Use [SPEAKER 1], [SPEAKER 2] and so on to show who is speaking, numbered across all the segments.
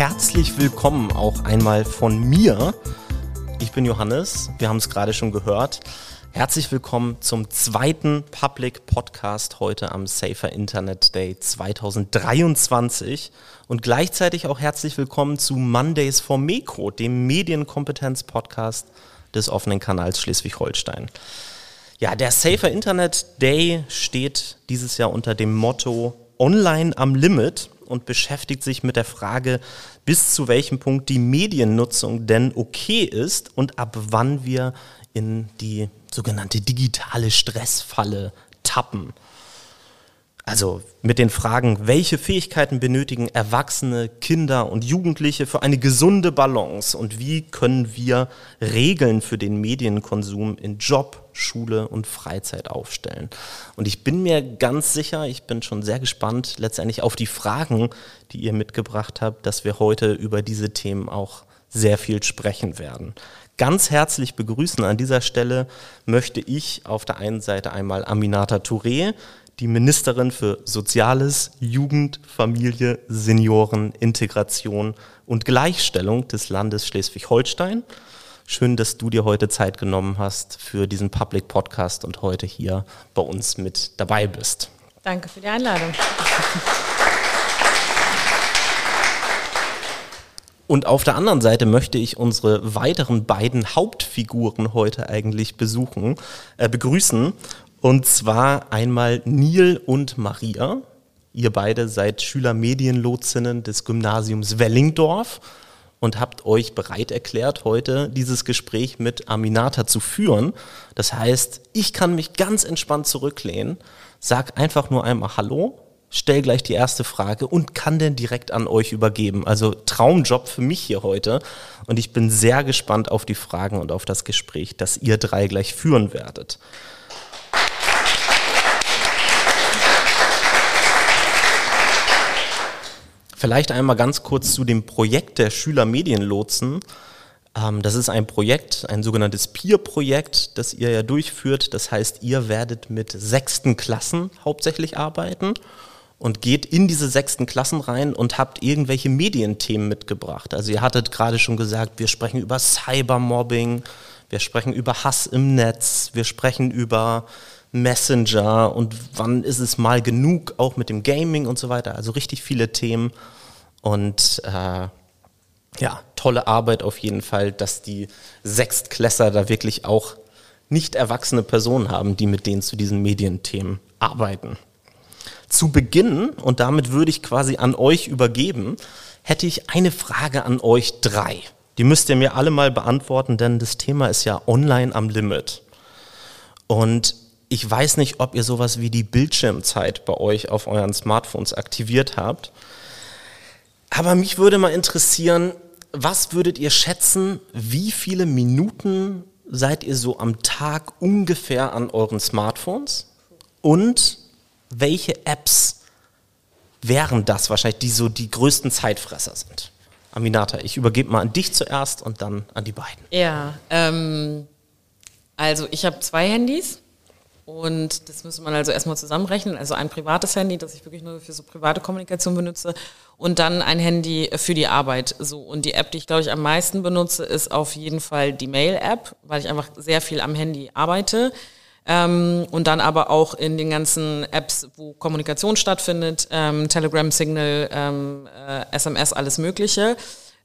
[SPEAKER 1] herzlich willkommen auch einmal von mir. Ich bin Johannes, wir haben es gerade schon gehört. Herzlich willkommen zum zweiten Public Podcast heute am Safer Internet Day 2023 und gleichzeitig auch herzlich willkommen zu Mondays for Meko, dem Medienkompetenz-Podcast des offenen Kanals Schleswig-Holstein. Ja, der Safer Internet Day steht dieses Jahr unter dem Motto Online am Limit und beschäftigt sich mit der Frage, bis zu welchem Punkt die Mediennutzung denn okay ist und ab wann wir in die sogenannte digitale Stressfalle tappen. Also mit den Fragen, welche Fähigkeiten benötigen Erwachsene, Kinder und Jugendliche für eine gesunde Balance und wie können wir Regeln für den Medienkonsum in Job, Schule und Freizeit aufstellen. Und ich bin mir ganz sicher, ich bin schon sehr gespannt letztendlich auf die Fragen, die ihr mitgebracht habt, dass wir heute über diese Themen auch sehr viel sprechen werden. Ganz herzlich begrüßen an dieser Stelle möchte ich auf der einen Seite einmal Aminata Touré, die Ministerin für Soziales, Jugend, Familie, Senioren, Integration und Gleichstellung des Landes Schleswig-Holstein. Schön, dass du dir heute Zeit genommen hast für diesen Public Podcast und heute hier bei uns mit dabei bist.
[SPEAKER 2] Danke für die Einladung.
[SPEAKER 1] Und auf der anderen Seite möchte ich unsere weiteren beiden Hauptfiguren heute eigentlich besuchen, äh, begrüßen. Und zwar einmal Neil und Maria. Ihr beide seid Schülermedienlotsinnen des Gymnasiums Wellingdorf und habt euch bereit erklärt, heute dieses Gespräch mit Aminata zu führen. Das heißt, ich kann mich ganz entspannt zurücklehnen, sag einfach nur einmal Hallo, stell gleich die erste Frage und kann denn direkt an euch übergeben. Also Traumjob für mich hier heute. Und ich bin sehr gespannt auf die Fragen und auf das Gespräch, das ihr drei gleich führen werdet. Vielleicht einmal ganz kurz zu dem Projekt der Schülermedienlotsen. Ähm, das ist ein Projekt, ein sogenanntes Peer-Projekt, das ihr ja durchführt. Das heißt, ihr werdet mit sechsten Klassen hauptsächlich arbeiten und geht in diese sechsten Klassen rein und habt irgendwelche Medienthemen mitgebracht. Also ihr hattet gerade schon gesagt, wir sprechen über Cybermobbing, wir sprechen über Hass im Netz, wir sprechen über Messenger und wann ist es mal genug, auch mit dem Gaming und so weiter. Also richtig viele Themen und äh, ja, tolle Arbeit auf jeden Fall, dass die Sechstklässer da wirklich auch nicht erwachsene Personen haben, die mit denen zu diesen Medienthemen arbeiten. Zu Beginn, und damit würde ich quasi an euch übergeben, hätte ich eine Frage an euch drei. Die müsst ihr mir alle mal beantworten, denn das Thema ist ja online am Limit. Und ich weiß nicht, ob ihr sowas wie die Bildschirmzeit bei euch auf euren Smartphones aktiviert habt. Aber mich würde mal interessieren, was würdet ihr schätzen, wie viele Minuten seid ihr so am Tag ungefähr an euren Smartphones? Und welche Apps wären das wahrscheinlich, die so die größten Zeitfresser sind? Aminata, ich übergebe mal an dich zuerst und dann an die beiden.
[SPEAKER 2] Ja, ähm, also ich habe zwei Handys. Und das müsste man also erstmal zusammenrechnen. Also ein privates Handy, das ich wirklich nur für so private Kommunikation benutze. Und dann ein Handy für die Arbeit. So. Und die App, die ich glaube ich am meisten benutze, ist auf jeden Fall die Mail-App, weil ich einfach sehr viel am Handy arbeite. Ähm, und dann aber auch in den ganzen Apps, wo Kommunikation stattfindet, ähm, Telegram, Signal, ähm, äh, SMS, alles Mögliche.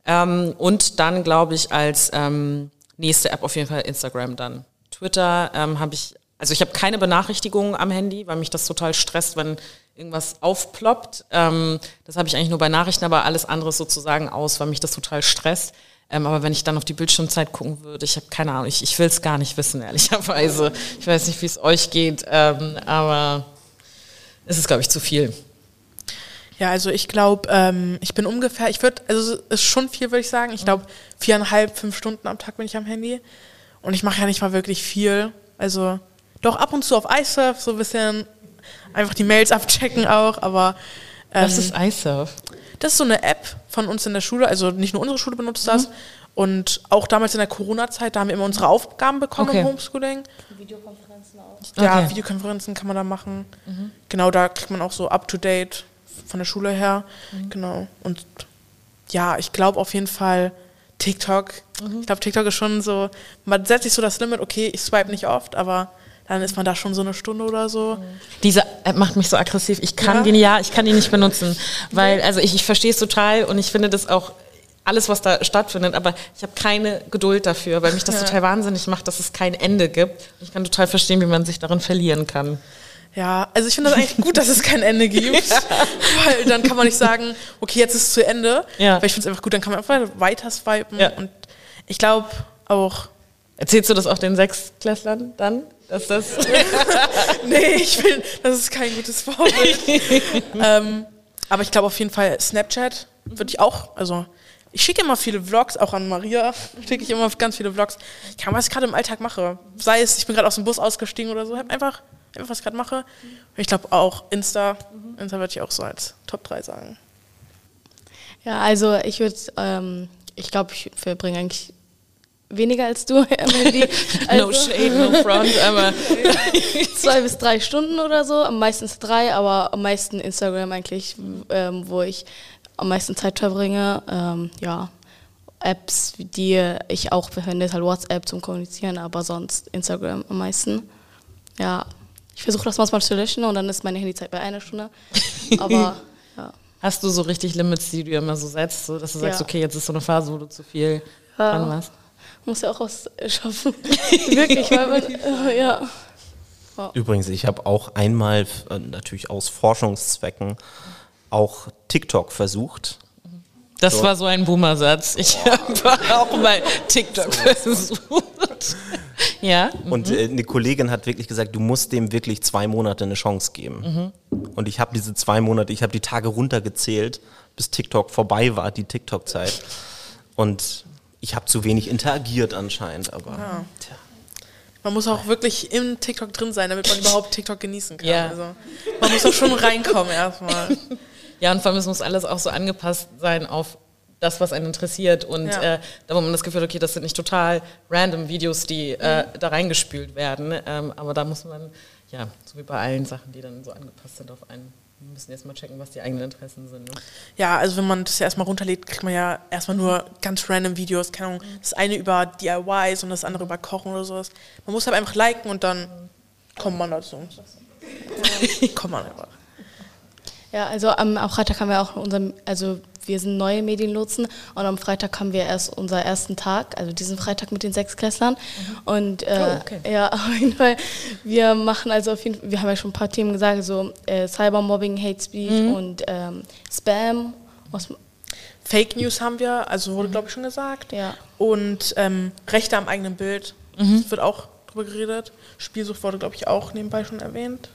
[SPEAKER 2] Ähm, und dann glaube ich als ähm, nächste App auf jeden Fall Instagram dann. Twitter ähm, habe ich also ich habe keine Benachrichtigungen am Handy, weil mich das total stresst, wenn irgendwas aufploppt. Ähm, das habe ich eigentlich nur bei Nachrichten, aber alles andere sozusagen aus, weil mich das total stresst. Ähm, aber wenn ich dann auf die Bildschirmzeit gucken würde, ich habe keine Ahnung, ich, ich will es gar nicht wissen, ehrlicherweise. Ich weiß nicht, wie es euch geht, ähm, aber es ist, glaube ich, zu viel.
[SPEAKER 3] Ja, also ich glaube, ähm, ich bin ungefähr, ich würde, also es ist schon viel, würde ich sagen. Ich glaube, viereinhalb, fünf Stunden am Tag bin ich am Handy. Und ich mache ja nicht mal wirklich viel. Also doch ab und zu auf iSurf, so ein bisschen einfach die Mails abchecken auch, aber.
[SPEAKER 2] Ähm, Was ist iSurf?
[SPEAKER 3] Das ist so eine App von uns in der Schule, also nicht nur unsere Schule benutzt das. Mhm. Und auch damals in der Corona-Zeit, da haben wir immer unsere Aufgaben bekommen okay. im Homeschooling. Videokonferenzen auch. Ja, okay. Videokonferenzen kann man da machen. Mhm. Genau, da kriegt man auch so up-to-date von der Schule her. Mhm. Genau. Und ja, ich glaube auf jeden Fall TikTok. Ich glaube, TikTok ist schon so, man setzt sich so das Limit, okay, ich swipe nicht oft, aber dann ist man da schon so eine Stunde oder so.
[SPEAKER 2] Diese App macht mich so aggressiv. Ich kann
[SPEAKER 3] Ja?
[SPEAKER 2] die, ja, ich kann die nicht benutzen, weil, also ich, ich verstehe es total und ich finde das auch alles, was da stattfindet, aber ich habe keine Geduld dafür, weil mich das total wahnsinnig macht, dass es kein Ende gibt. Ich kann total verstehen, wie man sich darin verlieren kann.
[SPEAKER 3] Ja, also ich finde das eigentlich gut, dass es kein Ende gibt, weil dann kann man nicht sagen, okay, jetzt ist es zu Ende.
[SPEAKER 2] Ja.
[SPEAKER 3] Weil ich finde es einfach gut, dann kann man einfach weiter swipen.
[SPEAKER 2] Ja.
[SPEAKER 3] Und ich glaube auch,
[SPEAKER 2] Erzählst du das auch den Sechsklässlern dann? Dass das
[SPEAKER 3] nee, ich finde, das ist kein gutes Vorbild. ähm, aber ich glaube auf jeden Fall Snapchat würde ich auch, also ich schicke immer viele Vlogs, auch an Maria schicke ich immer ganz viele Vlogs. Ich kann, was ich gerade im Alltag mache. Sei es, ich bin gerade aus dem Bus ausgestiegen oder so, hab einfach, einfach was ich gerade mache. Und ich glaube auch Insta, Insta würde ich auch so als Top 3 sagen.
[SPEAKER 4] Ja, also ich würde, ähm, ich glaube, ich verbringe eigentlich weniger als du, Emily. Also
[SPEAKER 2] no shade, no front, aber
[SPEAKER 4] zwei bis drei Stunden oder so, am meisten drei, aber am meisten Instagram eigentlich, ähm, wo ich am meisten Zeit verbringe. Ähm, ja, Apps, die ich auch verwende, ist halt WhatsApp zum Kommunizieren, aber sonst Instagram am meisten. Ja, ich versuche das manchmal zu löschen und dann ist meine Handyzeit bei einer Stunde. Aber ja.
[SPEAKER 2] hast du so richtig Limits, die du immer so setzt, so dass du sagst,
[SPEAKER 4] Ja.
[SPEAKER 2] okay, jetzt ist so eine Phase, wo du zu viel
[SPEAKER 4] Ja.
[SPEAKER 2] dran warst?
[SPEAKER 4] Muss ja auch was schaffen. Wirklich, weil man, äh, ja.
[SPEAKER 1] Übrigens, ich habe auch einmal, äh, natürlich aus Forschungszwecken, auch TikTok versucht.
[SPEAKER 2] Das
[SPEAKER 1] So.
[SPEAKER 2] war so ein Boomer-Satz. Ich habe auch mal TikTok versucht. ja.
[SPEAKER 1] Und äh, eine Kollegin hat wirklich gesagt, du musst dem wirklich zwei Monate eine Chance geben. Und ich habe diese zwei Monate, ich habe die Tage runtergezählt, bis TikTok vorbei war, die TikTok-Zeit. Und ich habe zu wenig interagiert anscheinend, aber tja.
[SPEAKER 3] Man muss auch wirklich im TikTok drin sein, damit man überhaupt TikTok genießen kann.
[SPEAKER 2] Ja.
[SPEAKER 3] Also, man muss auch schon reinkommen erstmal.
[SPEAKER 2] Ja, und vor allem es muss alles auch so angepasst sein auf das, was einen interessiert. Und
[SPEAKER 3] Ja.
[SPEAKER 2] äh, da wo man das Gefühl hat, okay, das sind nicht total random Videos, die äh, da reingespült werden. Ähm, aber da muss man, ja, so wie bei allen Sachen, die dann so angepasst sind auf einen, wir müssen erstmal checken, was die eigenen Interessen sind. Ne?
[SPEAKER 3] Ja, also wenn man das ja erstmal runterlädt, kriegt man ja erstmal nur ganz random Videos. Keine Ahnung, das eine über DIYs und das andere über Kochen oder sowas. Man muss halt einfach liken und dann kommt man dazu. kommt man einfach.
[SPEAKER 4] Ja, also am, am Freitag haben wir auch unseren, also wir sind neue Medienlotsen und am Freitag haben wir erst unseren ersten Tag, also diesen Freitag mit den Sechsklässlern. Und äh,
[SPEAKER 2] Oh, okay.
[SPEAKER 4] ja, auf jeden Fall, wir machen also auf jeden Fall, wir haben ja schon ein paar Themen gesagt, so äh, Cybermobbing, Hate Speech und ähm, Spam.
[SPEAKER 3] Fake News haben wir, also wurde glaube ich schon gesagt.
[SPEAKER 4] ja.
[SPEAKER 3] Und ähm, Rechte am eigenen Bild, das wird auch drüber geredet. Spielsucht wurde glaube ich auch nebenbei schon erwähnt.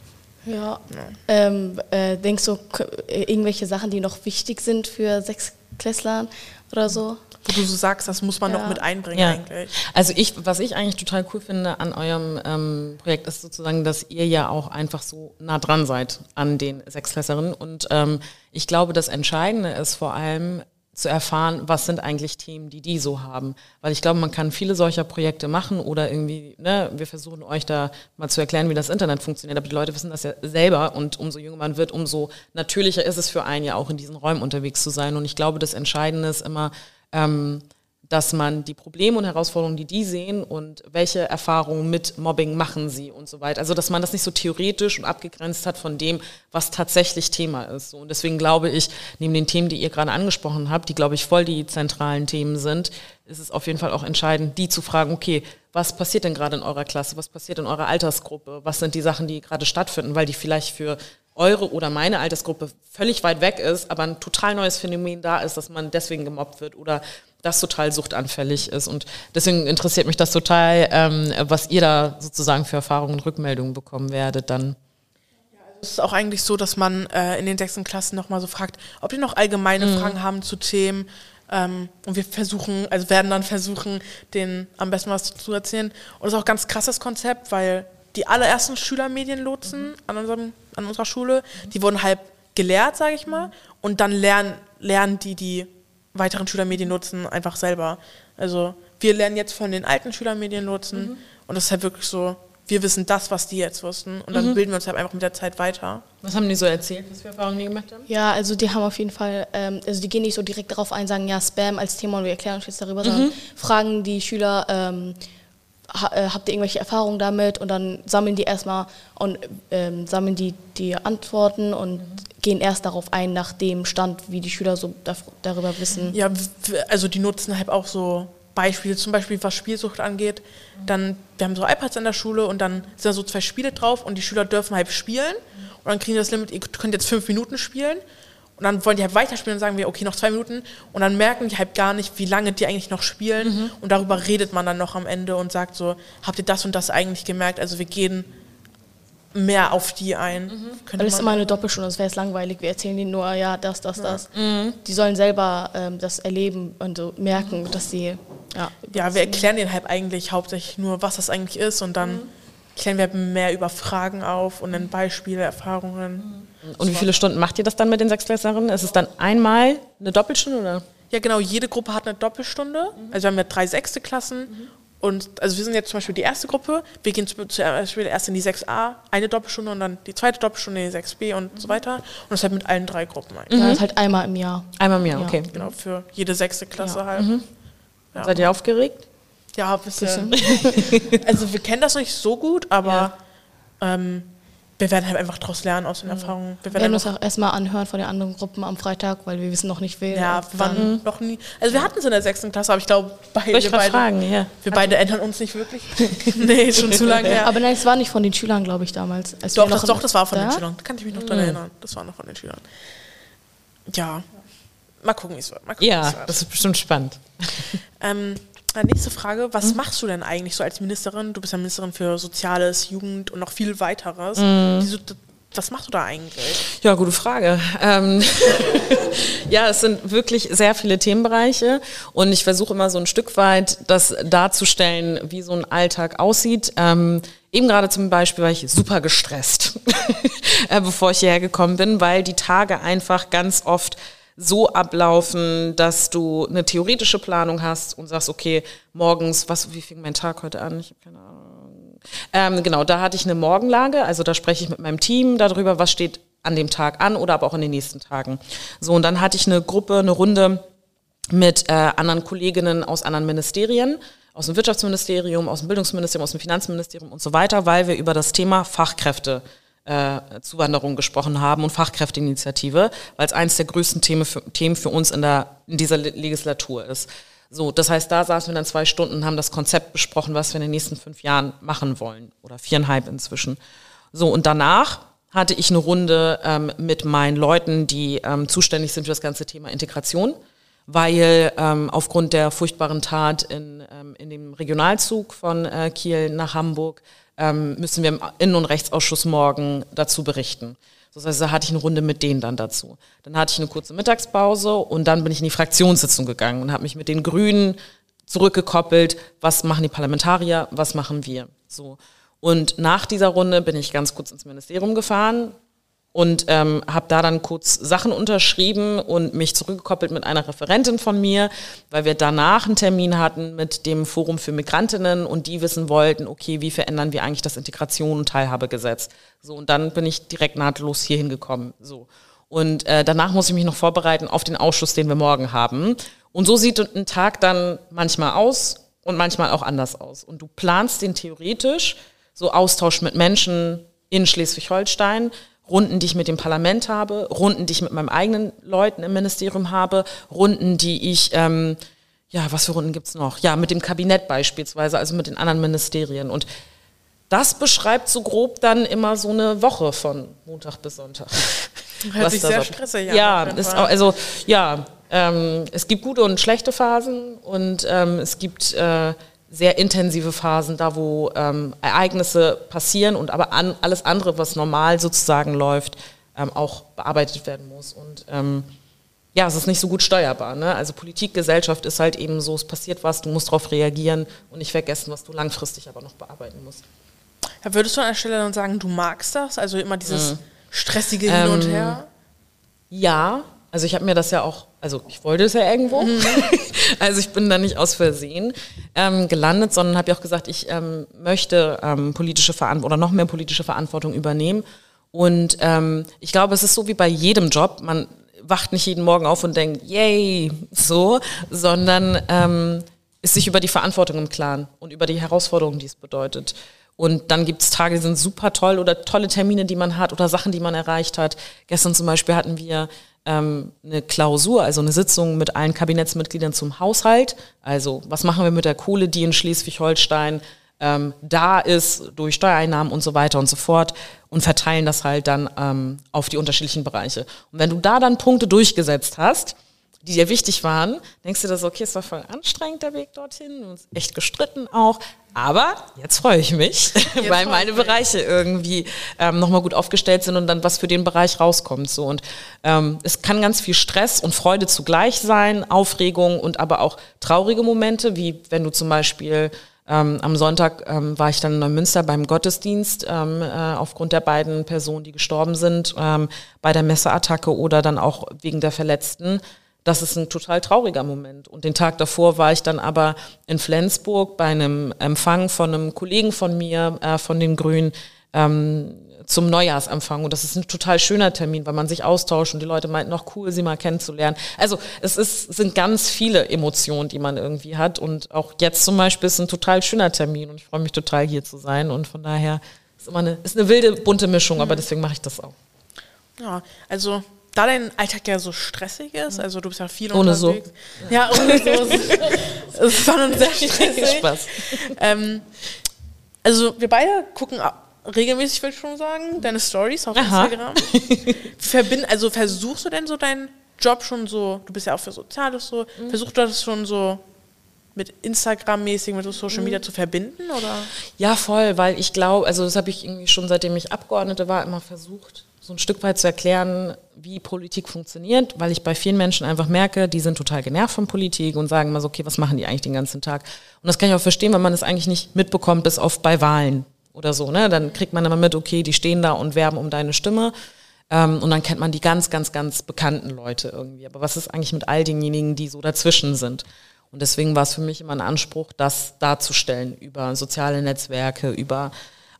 [SPEAKER 4] Ja. Ähm, äh, denkst du, äh, irgendwelche Sachen, die noch wichtig sind für Sechsklässler oder so?
[SPEAKER 3] Wo du so sagst, das muss man
[SPEAKER 4] Ja.
[SPEAKER 3] noch mit einbringen
[SPEAKER 2] Ja.
[SPEAKER 3] eigentlich.
[SPEAKER 2] Also ich, was ich eigentlich total cool finde an eurem ähm, Projekt ist sozusagen, dass ihr ja auch einfach so nah dran seid an den Sechsklässlerinnen. Und ähm, ich glaube, das Entscheidende ist vor allem zu erfahren, was sind eigentlich Themen, die die so haben. Weil ich glaube, man kann viele solcher Projekte machen oder irgendwie, ne, wir versuchen euch da mal zu erklären, wie das Internet funktioniert. Aber die Leute wissen das ja selber und umso jünger man wird, umso natürlicher ist es für einen ja auch in diesen Räumen unterwegs zu sein. Und ich glaube, das Entscheidende ist immer, ähm, dass man die Probleme und Herausforderungen, die die sehen und welche Erfahrungen mit Mobbing machen sie und so weiter. Also, dass man das nicht so theoretisch und abgegrenzt hat von dem, was tatsächlich Thema ist. Und deswegen glaube ich, neben den Themen, die ihr gerade angesprochen habt, die, glaube ich, voll die zentralen Themen sind, ist es auf jeden Fall auch entscheidend, die zu fragen, okay, was passiert denn gerade in eurer Klasse? Was passiert in eurer Altersgruppe? Was sind die Sachen, die gerade stattfinden? Weil die vielleicht für eure oder meine Altersgruppe völlig weit weg ist, aber ein total neues Phänomen da ist, dass man deswegen gemobbt wird oder das total suchtanfällig ist. Und deswegen interessiert mich das total, ähm, was ihr da sozusagen für Erfahrungen und Rückmeldungen bekommen werdet dann.
[SPEAKER 3] Es ist auch eigentlich so, dass man äh, in den sechsten Klassen nochmal so fragt, ob die noch allgemeine Fragen haben zu Themen. Ähm, und wir versuchen, also werden dann versuchen, denen am besten was zu erzählen. Und das ist auch ein ganz krasses Konzept, weil die allerersten Schülermedienlotsen an, unserem, an unserer Schule, die wurden halb gelehrt, sage ich mal. Und dann lernen, lernen die die weiteren Schülermedienlotsen einfach selber. Also wir lernen jetzt von den alten Schülermedienlotsen. Und das ist halt wirklich so, wir wissen das, was die jetzt wussten. Und dann bilden wir uns halt einfach mit der Zeit weiter.
[SPEAKER 2] Was haben die so erzählt, was für Erfahrungen die gemacht haben?
[SPEAKER 4] Ja, also die haben auf jeden Fall, ähm, also die gehen nicht so direkt darauf ein, sagen ja Spam als Thema und wir erklären uns jetzt darüber, sondern fragen die Schüler, ähm, äh, habt ihr irgendwelche Erfahrungen damit? Und dann sammeln die erstmal und ähm, sammeln die die Antworten und gehen erst darauf ein, nach dem Stand, wie die Schüler so da, darüber wissen.
[SPEAKER 3] Ja, also die nutzen halt auch so Beispiele, zum Beispiel was Spielsucht angeht. Dann, wir haben so iPads in der Schule und dann sind da so zwei Spiele drauf und die Schüler dürfen halt spielen. Und dann kriegen die das Limit, ihr könnt jetzt fünf Minuten spielen. Und dann wollen die halt weiterspielen und sagen wir, okay, noch zwei Minuten. Und dann merken die halt gar nicht, wie lange die eigentlich noch spielen. Und darüber redet man dann noch am Ende und sagt so, habt ihr das und das eigentlich gemerkt? Also wir gehen mehr auf die ein. Könnte
[SPEAKER 4] Weil es ist immer eine Doppelstunde, das wäre jetzt langweilig. Wir erzählen denen nur, ja, das, das, das. Die sollen selber ähm, das erleben und so merken, dass sie, ja.
[SPEAKER 3] Ja, wir erklären denen halt eigentlich hauptsächlich nur, was das eigentlich ist und dann klären wir mehr über Fragen auf und dann Beispiele, Erfahrungen.
[SPEAKER 2] Und wie viele Stunden macht ihr das dann mit den Sechsklässlerinnen? Ist es dann einmal eine Doppelstunde oder?
[SPEAKER 3] Ja, genau, jede Gruppe hat eine Doppelstunde. Also wir haben ja drei sechste Klassen und also wir sind jetzt zum Beispiel die erste Gruppe. Wir gehen zum Beispiel erst in die 6a, eine Doppelstunde und dann die zweite Doppelstunde in die 6b und so weiter. Und das halt mit allen drei Gruppen eigentlich.
[SPEAKER 4] Ja, das ist halt einmal im Jahr.
[SPEAKER 2] Einmal mehr,
[SPEAKER 4] Ja.
[SPEAKER 2] okay.
[SPEAKER 3] Genau, für jede sechste Klasse halt. Ja.
[SPEAKER 2] Seid ihr aufgeregt?
[SPEAKER 3] Ja, ein bisschen. also wir kennen das noch nicht so gut, aber ähm, wir werden halt einfach daraus lernen aus den Erfahrungen. Wir
[SPEAKER 4] Wir
[SPEAKER 3] werden
[SPEAKER 4] uns auch erstmal anhören von den anderen Gruppen am Freitag, weil wir wissen noch nicht, wen.
[SPEAKER 3] ja, waren noch nie. Also wir hatten es in der sechsten Klasse, aber ich glaube, beide,
[SPEAKER 2] ich
[SPEAKER 3] wir, beide,
[SPEAKER 2] fragen, ja.
[SPEAKER 3] wir beide ändern uns nicht wirklich. nee, schon zu lange her.
[SPEAKER 4] Aber nein, es war nicht von den Schülern, glaube ich, damals. Als
[SPEAKER 3] doch, das, doch, das war von
[SPEAKER 4] Da?
[SPEAKER 3] den Schülern. Da kann ich mich noch dran erinnern. Das war noch von den Schülern. Ja. Mal gucken, wie es wird. Mal gucken, wie
[SPEAKER 2] Ja,
[SPEAKER 3] es wird.
[SPEAKER 2] das ist bestimmt spannend.
[SPEAKER 3] Ähm, äh, nächste Frage. Was machst du denn eigentlich so als Ministerin? Du bist ja Ministerin für Soziales, Jugend und noch viel weiteres. Wieso, was machst du da eigentlich?
[SPEAKER 2] Ja, gute Frage. Ähm, ja, es sind wirklich sehr viele Themenbereiche und ich versuche immer so ein Stück weit das darzustellen, wie so ein Alltag aussieht. Ähm, eben gerade zum Beispiel war ich super gestresst, äh, bevor ich hierher gekommen bin, weil die Tage einfach ganz oft so ablaufen, dass du eine theoretische Planung hast und sagst, okay, morgens, was, wie fing mein Tag heute an? Ich habe keine Ahnung. Ähm, genau, da hatte ich eine Morgenlage, also da spreche ich mit meinem Team darüber, was steht an dem Tag an oder aber auch in den nächsten Tagen. So, und dann hatte ich eine Gruppe, eine Runde mit äh, anderen Kolleginnen aus anderen Ministerien, aus dem Wirtschaftsministerium, aus dem Bildungsministerium, aus dem Finanzministerium und so weiter, weil wir über das Thema Fachkräfte äh, Zuwanderung gesprochen haben und Fachkräfteinitiative, weil es eines der größten Themen für, Themen für uns in, der, in dieser Le- Legislatur ist. So, das heißt, da saßen wir dann zwei Stunden und haben das Konzept besprochen, was wir in den nächsten fünf Jahren machen wollen oder viereinhalb inzwischen. So, und danach hatte ich eine Runde ähm, mit meinen Leuten, die ähm, zuständig sind für das ganze Thema Integration, weil ähm, aufgrund der furchtbaren Tat in, ähm, in dem Regionalzug von äh, Kiel nach Hamburg ähm, müssen wir im Innen- und Rechtsausschuss morgen dazu berichten. Das heißt, da hatte ich eine Runde mit denen dann dazu. Dann hatte ich eine kurze Mittagspause und dann bin ich in die Fraktionssitzung gegangen und habe mich mit den Grünen zurückgekoppelt, was machen die Parlamentarier, was machen wir. So. Und nach dieser Runde bin ich ganz kurz ins Ministerium gefahren und ähm, habe da dann kurz Sachen unterschrieben und mich zurückgekoppelt mit einer Referentin von mir, weil wir danach einen Termin hatten mit dem Forum für Migrantinnen und die wissen wollten, okay, wie verändern wir eigentlich das Integration und Teilhabegesetz. So und dann bin ich direkt nahtlos hier hingekommen. So und äh, danach muss ich mich noch vorbereiten auf den Ausschuss, den wir morgen haben. Und so sieht ein Tag dann manchmal aus und manchmal auch anders aus. Und du planst den theoretisch, so Austausch mit Menschen in Schleswig-Holstein, Runden, die ich mit dem Parlament habe, Runden, die ich mit meinen eigenen Leuten im Ministerium habe, Runden, die ich, ähm, ja, was für Runden gibt's noch? Ja, mit dem Kabinett beispielsweise, also mit den anderen Ministerien. Und das beschreibt so grob dann immer so eine Woche von Montag bis Sonntag.
[SPEAKER 3] Hört
[SPEAKER 2] Was
[SPEAKER 3] sich sehr stressig an.
[SPEAKER 2] Ja,
[SPEAKER 3] jeden
[SPEAKER 2] ist auch, also ja, ähm, es gibt gute und schlechte Phasen und ähm, es gibt äh, sehr intensive Phasen, da wo ähm, Ereignisse passieren und aber an, alles andere, was normal sozusagen läuft, ähm, auch bearbeitet werden muss. Und ähm, ja, es ist nicht so gut steuerbar. Ne? Also Politik, Gesellschaft ist halt eben so, es passiert was, du musst darauf reagieren und nicht vergessen, was du langfristig aber noch bearbeiten musst.
[SPEAKER 3] Ja, würdest du an der Stelle dann sagen, du magst das? Also immer dieses stressige Hin
[SPEAKER 2] Ähm,
[SPEAKER 3] und Her?
[SPEAKER 2] Ja, also ich habe mir das ja auch, also ich wollte es ja irgendwo. also ich bin da nicht aus Versehen ähm, gelandet, sondern habe ja auch gesagt, ich ähm, möchte ähm, politische Verantwortung oder noch mehr politische Verantwortung übernehmen. Und ähm, ich glaube, es ist so wie bei jedem Job. Man wacht nicht jeden Morgen auf und denkt, yay, so, sondern ähm, ist sich über die Verantwortung im Klaren und über die Herausforderungen, die es bedeutet. Und dann gibt es Tage, die sind super toll oder tolle Termine, die man hat oder Sachen, die man erreicht hat. Gestern zum Beispiel hatten wir ähm, eine Klausur, also eine Sitzung mit allen Kabinettsmitgliedern zum Haushalt. Also was machen wir mit der Kohle, die in Schleswig-Holstein ähm, da ist durch Steuereinnahmen und so weiter und so fort und verteilen das halt dann ähm, auf die unterschiedlichen Bereiche. Und wenn du da dann Punkte durchgesetzt hast, die dir wichtig waren, denkst du dir so, okay, es war voll anstrengend der Weg dorthin, und echt gestritten auch, aber jetzt freue ich mich, weil meine Bereiche irgendwie ähm, nochmal gut aufgestellt sind und dann was für den Bereich rauskommt. So. Und ähm, es kann ganz viel Stress und Freude zugleich sein, Aufregung und aber auch traurige Momente, wie wenn du zum Beispiel ähm, am Sonntag ähm, war ich dann in Neumünster beim Gottesdienst ähm, äh, aufgrund der beiden Personen, die gestorben sind, ähm, bei der Messeattacke oder dann auch wegen der Verletzten. Das ist ein total trauriger Moment. Und den Tag davor war ich dann aber in Flensburg bei einem Empfang von einem Kollegen von mir, äh, von den Grünen, ähm, zum Neujahrsempfang. Und das ist ein total schöner Termin, weil man sich austauscht und die Leute meinten, noch cool, sie mal kennenzulernen. Also es ist, sind ganz viele Emotionen, die man irgendwie hat. Und auch jetzt zum Beispiel ist ein total schöner Termin und ich freue mich total hier zu sein. Und von daher ist immer eine, ist eine wilde, bunte Mischung, aber deswegen mache ich das auch.
[SPEAKER 3] Ja, also da dein Alltag ja so stressig ist, also du bist ja viel
[SPEAKER 2] ohne
[SPEAKER 3] unterwegs.
[SPEAKER 2] So.
[SPEAKER 3] Ja, ohne so. es ist schon sehr stressig.
[SPEAKER 2] Spaß.
[SPEAKER 3] Ähm, also wir beide gucken regelmäßig, würde ich schon sagen, deine Stories auf
[SPEAKER 2] Aha.
[SPEAKER 3] Instagram. Verbind, also versuchst du denn so deinen Job schon so, du bist ja auch für Soziales so,
[SPEAKER 2] Mhm.
[SPEAKER 3] versuchst du das schon so mit Instagram-mäßig, mit so Social
[SPEAKER 2] Mhm.
[SPEAKER 3] Media zu verbinden? Oder?
[SPEAKER 2] Ja, voll, weil ich glaube, also das habe ich irgendwie schon seitdem ich Abgeordnete war, immer versucht, so ein Stück weit zu erklären, wie Politik funktioniert, weil ich bei vielen Menschen einfach merke, die sind total genervt von Politik und sagen immer so, okay, was machen die eigentlich den ganzen Tag? Und das kann ich auch verstehen, weil man es eigentlich nicht mitbekommt, bis auf bei Wahlen oder so, ne? Dann kriegt man immer mit, okay, die stehen da und werben um deine Stimme. Ähm, und dann kennt man die ganz, ganz, ganz bekannten Leute irgendwie. Aber was ist eigentlich mit all denjenigen, die so dazwischen sind? Und deswegen war es für mich immer ein Anspruch, das darzustellen über soziale Netzwerke, über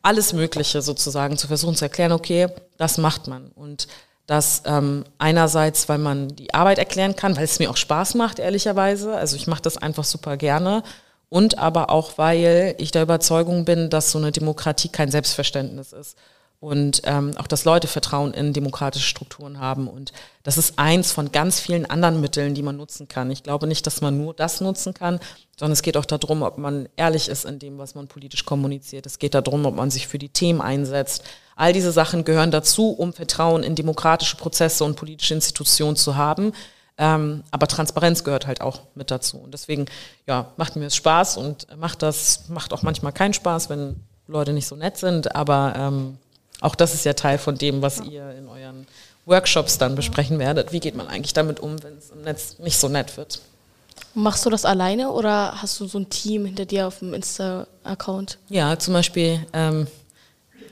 [SPEAKER 2] alles Mögliche sozusagen zu versuchen zu erklären, okay, das macht man. Und das ähm, einerseits, weil man die Arbeit erklären kann, weil es mir auch Spaß macht, ehrlicherweise. Also ich mache das einfach super gerne. Und aber auch, weil ich der Überzeugung bin, dass so eine Demokratie kein Selbstverständnis ist. Und ähm, auch, dass Leute Vertrauen in demokratische Strukturen haben. Und das ist eins von ganz vielen anderen Mitteln, die man nutzen kann. Ich glaube nicht, dass man nur das nutzen kann, sondern es geht auch darum, ob man ehrlich ist in dem, was man politisch kommuniziert. Es geht darum, ob man sich für die Themen einsetzt. All diese Sachen gehören dazu, um Vertrauen in demokratische Prozesse und politische Institutionen zu haben. Ähm, aber Transparenz gehört halt auch mit dazu. Und deswegen, ja, macht mir es Spaß und macht das, macht auch manchmal keinen Spaß, wenn Leute nicht so nett sind. Aber ähm, auch das ist ja Teil von dem, was ihr in euren Workshops dann besprechen werdet. Wie geht man eigentlich damit um, wenn es im Netz nicht so nett wird?
[SPEAKER 4] Machst du das alleine oder hast du so ein Team hinter dir auf dem Insta-Account?
[SPEAKER 2] Ja, zum Beispiel, ähm,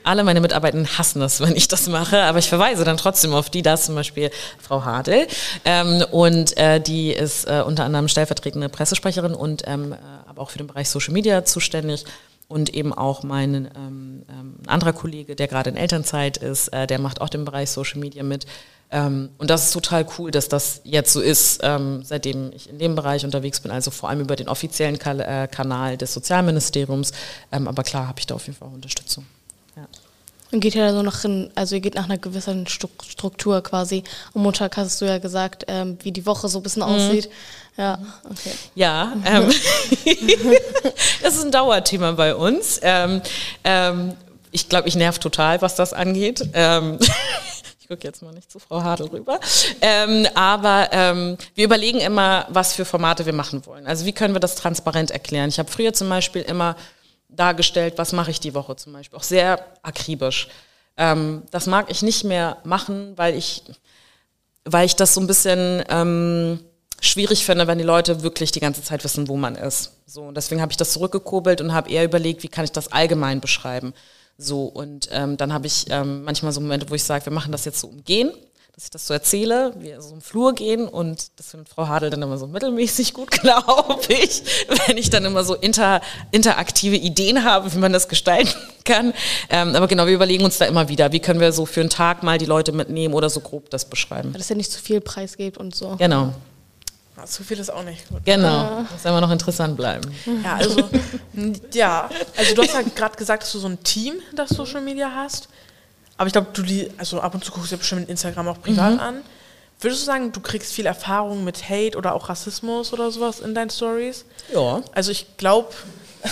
[SPEAKER 2] alle meine Mitarbeiter hassen das, wenn ich das mache, aber ich verweise dann trotzdem auf die, da ist zum Beispiel Frau Hadel ähm, und äh, die ist äh, unter anderem stellvertretende Pressesprecherin und ähm, äh, aber auch für den Bereich Social Media zuständig und eben auch mein ähm, ähm, ein anderer Kollege, der gerade in Elternzeit ist, äh, der macht auch den Bereich Social Media mit. Ähm, und das ist total cool, dass das jetzt so ist, ähm, seitdem ich in dem Bereich unterwegs bin, also vor allem über den offiziellen Kal äh, Kanal des Sozialministeriums. Ähm, aber klar habe ich da auf jeden Fall auch Unterstützung. Ja.
[SPEAKER 4] Und geht ja so nach, in, also ihr geht nach einer gewissen Stru- Struktur quasi. Am Montag hast du ja gesagt, ähm, wie die Woche so ein bisschen aussieht. Ja, okay.
[SPEAKER 2] Ja, ähm, das ist ein Dauerthema bei uns. Ähm, ähm, ich glaube, ich nerv total, was das angeht. Ähm, ich gucke jetzt mal nicht zu Frau Hadel rüber. Ähm, aber ähm, wir überlegen immer, was für Formate wir machen wollen. Also wie können wir das transparent erklären? Ich habe früher zum Beispiel immer dargestellt, was mache ich die Woche zum Beispiel, auch sehr akribisch. Ähm, das mag ich nicht mehr machen, weil ich, weil ich das so ein bisschen ähm, schwierig finde, wenn die Leute wirklich die ganze Zeit wissen, wo man ist. So, und deswegen habe ich das zurückgekurbelt und habe eher überlegt, wie kann ich das allgemein beschreiben. So, und ähm, dann habe ich ähm, manchmal so Momente, wo ich sage, wir machen das jetzt so umgehen. dass ich das so erzähle, wir so im Flur gehen und das findet Frau Hadel dann immer so mittelmäßig gut, glaube ich, wenn ich dann immer so inter, interaktive Ideen habe, wie man das gestalten kann. Ähm, aber genau, wir überlegen uns da immer wieder, wie können wir so für einen Tag mal die Leute mitnehmen oder so grob das beschreiben.
[SPEAKER 4] Dass er nicht zu viel Preis gibt und so.
[SPEAKER 2] Genau.
[SPEAKER 3] Ja, zu viel ist auch nicht gut.
[SPEAKER 2] Genau, muss immer noch interessant bleiben.
[SPEAKER 3] Ja, also, ja, also du hast ja gerade gesagt, dass du so ein Team, das Social Media hast. Aber ich glaube, du die, also ab und zu guckst du ja bestimmt Instagram auch privat
[SPEAKER 2] Mhm.
[SPEAKER 3] an. Würdest du sagen, du kriegst viel Erfahrung mit Hate oder auch Rassismus oder sowas in deinen Stories?
[SPEAKER 2] Ja.
[SPEAKER 3] Also ich glaube,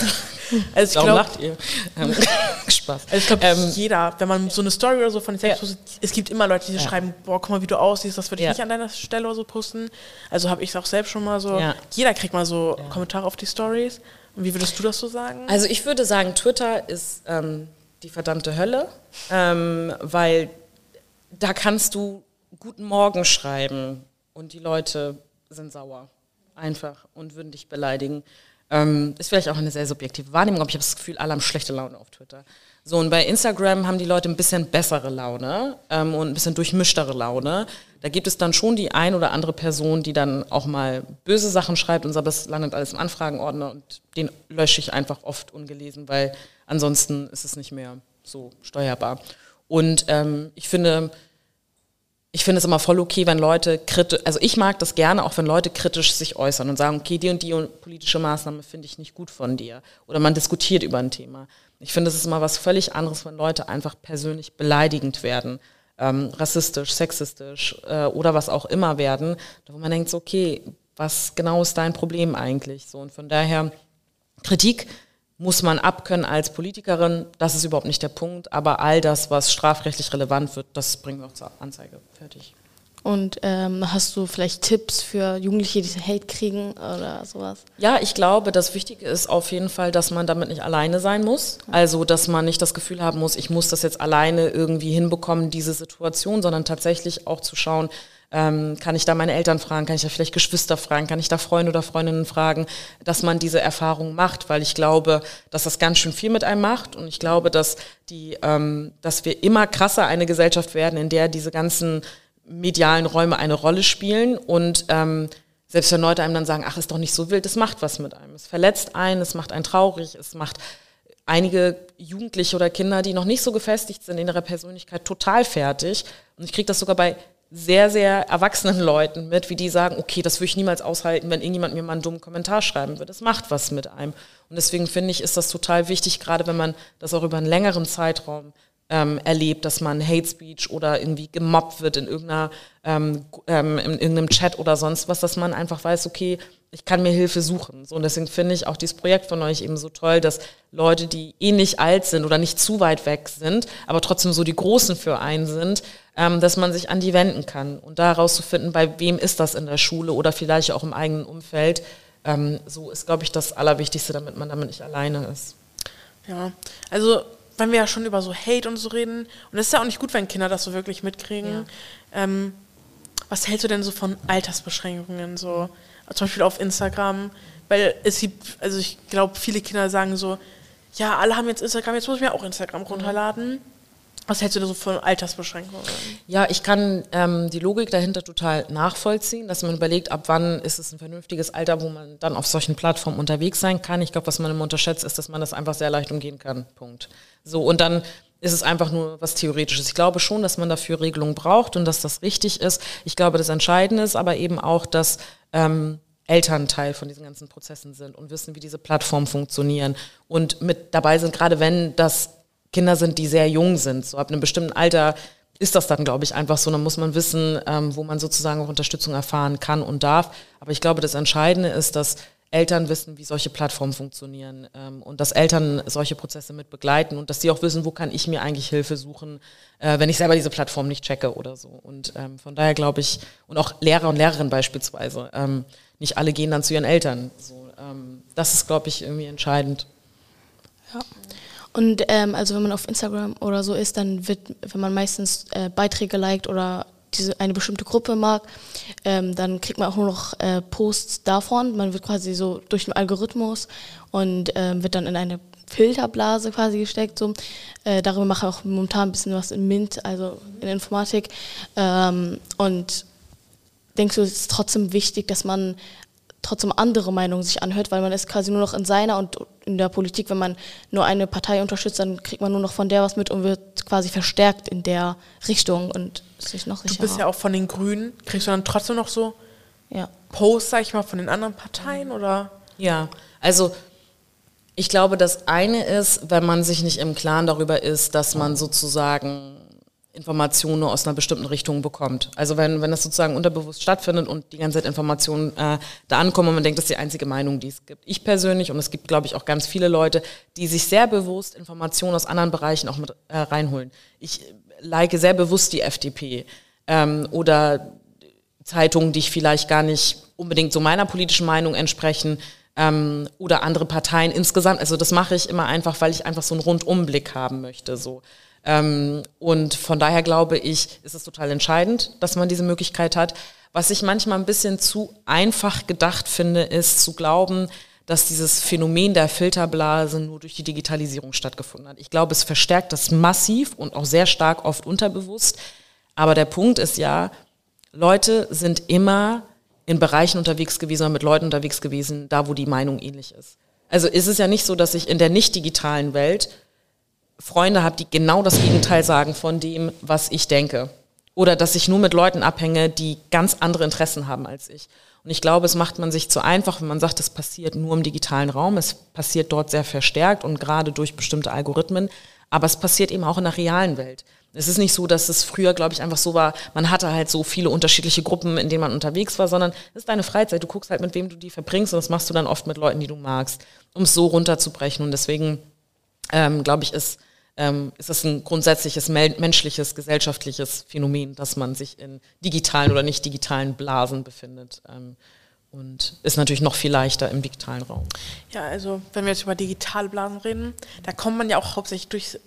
[SPEAKER 3] also ich
[SPEAKER 2] Warum lacht ihr? Ähm, Spaß.
[SPEAKER 3] also ich glaube,
[SPEAKER 2] Ähm,
[SPEAKER 3] jeder, wenn man so eine Story oder so von sich selbst
[SPEAKER 2] Ja.
[SPEAKER 3] postet, es gibt immer Leute, die
[SPEAKER 2] Ja.
[SPEAKER 3] schreiben, boah, guck mal, wie du aussiehst, das würde ich
[SPEAKER 2] Ja.
[SPEAKER 3] nicht an deiner Stelle oder so posten. Also habe ich es auch selbst schon mal so,
[SPEAKER 2] Ja.
[SPEAKER 3] jeder kriegt mal so Kommentare auf die Stories. Und wie würdest du das so sagen?
[SPEAKER 2] Also ich würde sagen, Twitter ist ähm, die verdammte Hölle, ähm, weil da kannst du Guten Morgen schreiben und die Leute sind sauer. Einfach und würden dich beleidigen. Ähm, ist vielleicht auch eine sehr subjektive Wahrnehmung, aber ich habe das Gefühl, alle haben schlechte Laune auf Twitter. So, und bei Instagram haben die Leute ein bisschen bessere Laune ähm, und ein bisschen durchmischtere Laune. Da gibt es dann schon die ein oder andere Person, die dann auch mal böse Sachen schreibt und sagt, das landet alles im Anfragenordner und den lösche ich einfach oft ungelesen, weil ansonsten ist es nicht mehr so steuerbar. Und ähm, ich finde, ich finde es immer voll okay, wenn Leute kritisch, also ich mag das gerne, auch wenn Leute kritisch sich äußern und sagen, okay, die und die politische Maßnahme finde ich nicht gut von dir. Oder man diskutiert über ein Thema. Ich finde, es ist immer was völlig anderes, wenn Leute einfach persönlich beleidigend werden, ähm, rassistisch, sexistisch äh, oder was auch immer werden, wo man denkt, okay, was genau ist dein Problem eigentlich? So, und von daher, Kritik muss man abkönnen als Politikerin, das ist überhaupt nicht der Punkt, aber all das, was strafrechtlich relevant wird, das bringen wir auch zur Anzeige. Fertig.
[SPEAKER 4] Und ähm, hast du vielleicht Tipps für Jugendliche, die Hate kriegen oder sowas?
[SPEAKER 2] Ja, ich glaube, das Wichtige ist auf jeden Fall, dass man damit nicht alleine sein muss. Also, dass man nicht das Gefühl haben muss, ich muss das jetzt alleine irgendwie hinbekommen, diese Situation, sondern tatsächlich auch zu schauen, ähm, kann ich da meine Eltern fragen, kann ich da vielleicht Geschwister fragen, kann ich da Freunde oder Freundinnen fragen, dass man diese Erfahrung macht, weil ich glaube, dass das ganz schön viel mit einem macht und ich glaube, dass die, ähm, dass wir immer krasser eine Gesellschaft werden, in der diese ganzen medialen Räume eine Rolle spielen und ähm, selbst wenn Leute einem dann sagen, ach, ist doch nicht so wild, es macht was mit einem. Es verletzt einen, es macht einen traurig, es macht einige Jugendliche oder Kinder, die noch nicht so gefestigt sind in ihrer Persönlichkeit, total fertig. Und ich kriege das sogar bei sehr, sehr erwachsenen Leuten mit, wie die sagen, okay, das würde ich niemals aushalten, wenn irgendjemand mir mal einen dummen Kommentar schreiben würde. Das macht was mit einem. Und deswegen finde ich, ist das total wichtig, gerade wenn man das auch über einen längeren Zeitraum ähm, erlebt, dass man Hate Speech oder irgendwie gemobbt wird in irgendeiner ähm, ähm, in irgendeinem Chat oder sonst was, dass man einfach weiß, okay, ich kann mir Hilfe suchen. So und deswegen finde ich auch dieses Projekt von euch eben so toll, dass Leute, die ähnlich alt sind oder nicht zu weit weg sind, aber trotzdem so die Großen für einen sind, ähm, dass man sich an die wenden kann und da herauszufinden, bei wem ist das in der Schule oder vielleicht auch im eigenen Umfeld. Ähm, so ist, glaube ich, das Allerwichtigste, damit man damit nicht alleine ist.
[SPEAKER 3] Ja, also wenn wir ja schon über so Hate und so reden, und es ist ja auch nicht gut, wenn Kinder das so wirklich mitkriegen. Ähm, was hältst du denn so von Altersbeschränkungen, so zum Beispiel auf Instagram? Weil es gibt, also ich glaube, viele Kinder sagen so, ja, alle haben jetzt Instagram, jetzt muss ich mir auch Instagram runterladen. Was hältst du da so von Altersbeschränkungen?
[SPEAKER 2] Ja, ich kann ähm, die Logik dahinter total nachvollziehen, dass man überlegt, ab wann ist es ein vernünftiges Alter, wo man dann auf solchen Plattformen unterwegs sein kann. Ich glaube, was man immer unterschätzt, ist, dass man das einfach sehr leicht umgehen kann. Punkt. So, und dann ist es einfach nur was Theoretisches. Ich glaube schon, dass man dafür Regelungen braucht und dass das richtig ist. Ich glaube, das Entscheidende ist aber eben auch, dass ähm, Eltern Teil von diesen ganzen Prozessen sind und wissen, wie diese Plattformen funktionieren und mit dabei sind, gerade wenn das Kinder sind, die sehr jung sind. So ab einem bestimmten Alter ist das dann, glaube ich, einfach so. Dann muss man wissen, ähm, wo man sozusagen auch Unterstützung erfahren kann und darf. Aber ich glaube, das Entscheidende ist, dass Eltern wissen, wie solche Plattformen funktionieren ähm, und dass Eltern solche Prozesse mit begleiten und dass sie auch wissen, wo kann ich mir eigentlich Hilfe suchen, äh, wenn ich selber diese Plattform nicht checke oder so. Und ähm, von daher glaube ich, und auch Lehrer und Lehrerinnen beispielsweise, ähm, nicht alle gehen dann zu ihren Eltern. So, ähm, das ist, glaube ich, irgendwie entscheidend.
[SPEAKER 4] Ja. Und ähm, also wenn man auf Instagram oder so ist, dann wird, wenn man meistens äh, Beiträge liked oder diese eine bestimmte Gruppe mag, ähm, dann kriegt man auch nur noch äh, Posts davon. Man wird quasi so durch den Algorithmus und ähm, wird dann in eine Filterblase quasi gesteckt. So. Äh, darüber mache ich auch momentan ein bisschen was in Mint, also in Informatik. Ähm, und denkst du, es ist trotzdem wichtig, dass man trotzdem andere Meinungen sich anhört, weil man ist quasi nur noch in seiner und in der Politik, wenn man nur eine Partei unterstützt, dann kriegt man nur noch von der was mit und wird quasi verstärkt in der Richtung und ist sich noch
[SPEAKER 3] Du
[SPEAKER 4] sicherer.
[SPEAKER 3] bist ja auch von den Grünen. Kriegst du dann trotzdem noch so
[SPEAKER 4] ja.
[SPEAKER 3] Posts, sag ich mal, von den anderen Parteien oder?
[SPEAKER 2] Ja, also ich glaube, das eine ist, wenn man sich nicht im Klaren darüber ist, dass man sozusagen Informationen nur aus einer bestimmten Richtung bekommt. Also wenn, wenn das sozusagen unterbewusst stattfindet und die ganze Zeit Informationen äh, da ankommen und man denkt, das ist die einzige Meinung, die es gibt. Ich persönlich, und es gibt, glaube ich, auch ganz viele Leute, die sich sehr bewusst Informationen aus anderen Bereichen auch mit äh, reinholen. Ich like sehr bewusst die FDP ähm, oder Zeitungen, die ich vielleicht gar nicht unbedingt so meiner politischen Meinung entsprechen ähm, oder andere Parteien insgesamt. Also das mache ich immer einfach, weil ich einfach so einen Rundumblick haben möchte. So. Ähm, und von daher glaube ich, ist es total entscheidend, dass man diese Möglichkeit hat. Was ich manchmal ein bisschen zu einfach gedacht finde, ist zu glauben, dass dieses Phänomen der Filterblase nur durch die Digitalisierung stattgefunden hat. Ich glaube, es verstärkt das massiv und auch sehr stark oft unterbewusst. Aber der Punkt ist ja, Leute sind immer in Bereichen unterwegs gewesen oder mit Leuten unterwegs gewesen, da wo die Meinung ähnlich ist. Also ist es ja nicht so, dass ich in der nicht digitalen Welt Freunde habe, die genau das Gegenteil sagen von dem, was ich denke. Oder dass ich nur mit Leuten abhänge, die ganz andere Interessen haben als ich. Und ich glaube, es macht man sich zu einfach, wenn man sagt, es passiert nur im digitalen Raum. Es passiert dort sehr verstärkt und gerade durch bestimmte Algorithmen. Aber es passiert eben auch in der realen Welt. Es ist nicht so, dass es früher, glaube ich, einfach so war, man hatte halt so viele unterschiedliche Gruppen, in denen man unterwegs war, sondern es ist deine Freizeit. Du guckst halt, mit wem du die verbringst und das machst du dann oft mit Leuten, die du magst, um es so runterzubrechen. Und deswegen, ähm, glaube ich, ist, ähm, ist es ein grundsätzliches menschliches, gesellschaftliches Phänomen, dass man sich in digitalen oder nicht digitalen Blasen befindet. Ähm, und ist natürlich noch viel leichter im digitalen Raum.
[SPEAKER 3] Ja, also wenn wir jetzt über digitale Blasen reden, da kommt man ja auch hauptsächlich durchs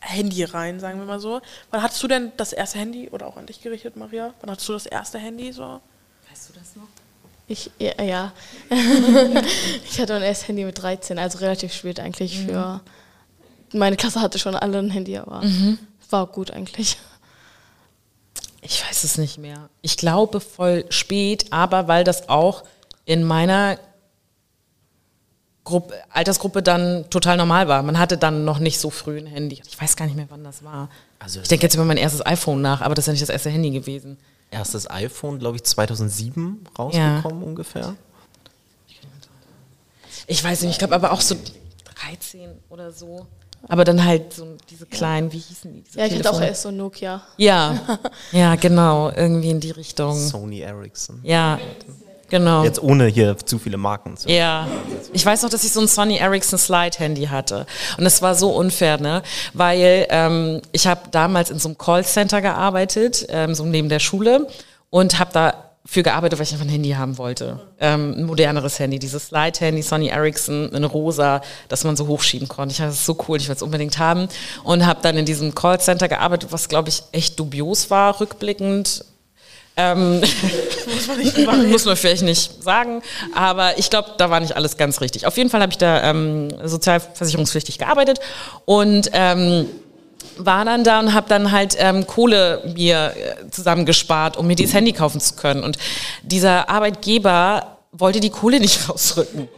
[SPEAKER 3] Handy rein, sagen wir mal so. Wann hattest du denn das erste Handy oder auch an dich gerichtet, Maria? Wann hattest du das erste Handy so?
[SPEAKER 2] Weißt du das noch?
[SPEAKER 4] Ich, ja, ja. ich hatte mein erstes Handy mit 13, also relativ spät eigentlich für. Meine Klasse hatte schon alle ein Handy, aber war gut eigentlich.
[SPEAKER 2] Ich weiß es nicht mehr. Ich glaube voll spät, aber weil das auch in meiner Gruppe, Altersgruppe dann total normal war. Man hatte dann noch nicht so früh ein Handy. Ich weiß gar nicht mehr, wann das war.
[SPEAKER 1] Also
[SPEAKER 2] ich denke jetzt über mein erstes iPhone nach, aber das ist ja nicht das erste Handy gewesen.
[SPEAKER 1] erstes iPhone, glaube ich, 2007 rausgekommen ungefähr.
[SPEAKER 2] Ich weiß nicht, ich glaube aber auch so 13 oder so. Aber dann halt so diese kleinen, wie hießen die? Diese
[SPEAKER 4] Ja, ich hatte auch
[SPEAKER 2] Telefone?
[SPEAKER 4] erst so ein Nokia.
[SPEAKER 2] Ja, ja, genau, irgendwie in die Richtung.
[SPEAKER 1] Sony Ericsson.
[SPEAKER 2] Ja, genau.
[SPEAKER 1] Jetzt ohne hier zu viele Marken zu.
[SPEAKER 2] Ja, ich weiß noch, dass ich so ein Sony Ericsson Slide Handy hatte und es war so unfair, ne, weil ähm, ich habe damals in so einem Callcenter gearbeitet, ähm, so neben der Schule und habe da für gearbeitet, weil ich einfach ein Handy haben wollte, ähm, ein moderneres Handy, dieses Slide Handy Sony Ericsson in rosa, das man so hochschieben konnte. Ich fand das so cool, ich wollte es unbedingt haben und habe dann in diesem Callcenter gearbeitet, was glaube ich echt dubios war, rückblickend. Ähm,
[SPEAKER 3] Muss man
[SPEAKER 2] muss man vielleicht nicht sagen, aber ich glaube, da war nicht alles ganz richtig. Auf jeden Fall habe ich da ähm, sozialversicherungspflichtig gearbeitet und ähm, war dann da und habe dann halt ähm, Kohle mir äh, zusammengespart, um mir dieses Handy kaufen zu können. Und dieser Arbeitgeber wollte die Kohle nicht rausrücken.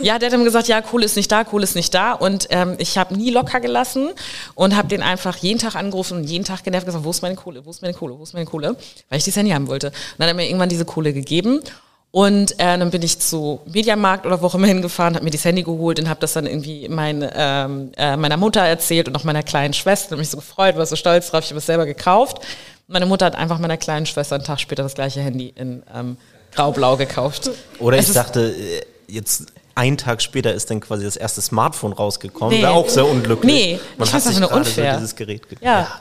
[SPEAKER 2] Ja, der hat dann gesagt, ja, Kohle ist nicht da, Kohle ist nicht da. Und ähm, ich habe nie locker gelassen und habe den einfach jeden Tag angerufen und jeden Tag genervt gesagt, wo ist meine Kohle, wo ist meine Kohle, wo ist meine Kohle, weil ich dieses Handy haben wollte. Und dann hat er mir irgendwann diese Kohle gegeben. Und äh, dann bin ich zu Mediamarkt oder wo auch immer hingefahren, habe mir das Handy geholt und habe das dann irgendwie mein, ähm, äh, meiner Mutter erzählt und auch meiner kleinen Schwester. Und mich so gefreut, war so stolz drauf, ich habe es selber gekauft. Meine Mutter hat einfach meiner kleinen Schwester einen Tag später das gleiche Handy in ähm, grau-blau gekauft.
[SPEAKER 1] Oder
[SPEAKER 2] Es
[SPEAKER 1] ich dachte, äh, jetzt einen Tag später ist dann quasi das erste Smartphone rausgekommen.
[SPEAKER 2] Nee.
[SPEAKER 1] Wäre auch sehr unglücklich.
[SPEAKER 2] Nee,
[SPEAKER 1] Man
[SPEAKER 2] ich
[SPEAKER 1] hat sich
[SPEAKER 2] einfach nur unfair.
[SPEAKER 1] so dieses Gerät gekauft.
[SPEAKER 2] Ja,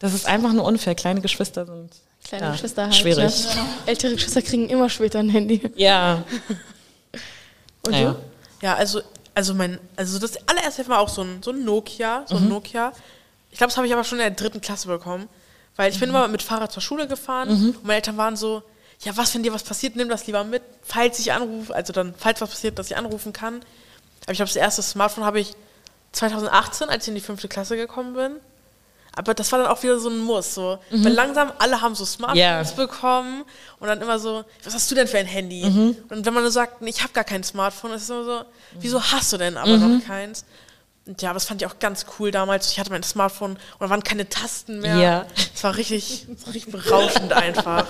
[SPEAKER 2] das ist einfach nur unfair. Kleine Geschwister sind
[SPEAKER 4] Kleine
[SPEAKER 2] ja,
[SPEAKER 4] Geschwister halt.
[SPEAKER 2] schwierig.
[SPEAKER 4] Ne? Ältere Geschwister kriegen immer später ein Handy.
[SPEAKER 2] Ja.
[SPEAKER 4] Und
[SPEAKER 2] Naja.
[SPEAKER 3] Ja, also, also mein, also das allererste war auch so ein, so ein Nokia, so ein Nokia. Ich glaube, das habe ich aber schon in der dritten Klasse bekommen, Weil ich bin immer mit Fahrrad zur Schule gefahren und meine Eltern waren so, ja, was, wenn dir was passiert, nimm das lieber mit, falls ich anrufe, also dann, falls was passiert, dass ich anrufen kann. Aber ich glaube, das erste Smartphone habe ich 2018, als ich in die fünfte Klasse gekommen bin. Aber das war dann auch wieder so ein Muss. So. Weil langsam alle haben so Smartphones
[SPEAKER 2] Ja.
[SPEAKER 3] bekommen und dann immer so, was hast du denn für ein Handy? Und wenn man nur sagt, ich habe gar kein Smartphone, ist es immer so, wieso hast du denn aber noch keins? Und ja, aber das fand ich auch ganz cool damals. Ich hatte mein Smartphone und da waren keine Tasten mehr.
[SPEAKER 2] Ja.
[SPEAKER 3] Es war richtig, war richtig berauschend einfach.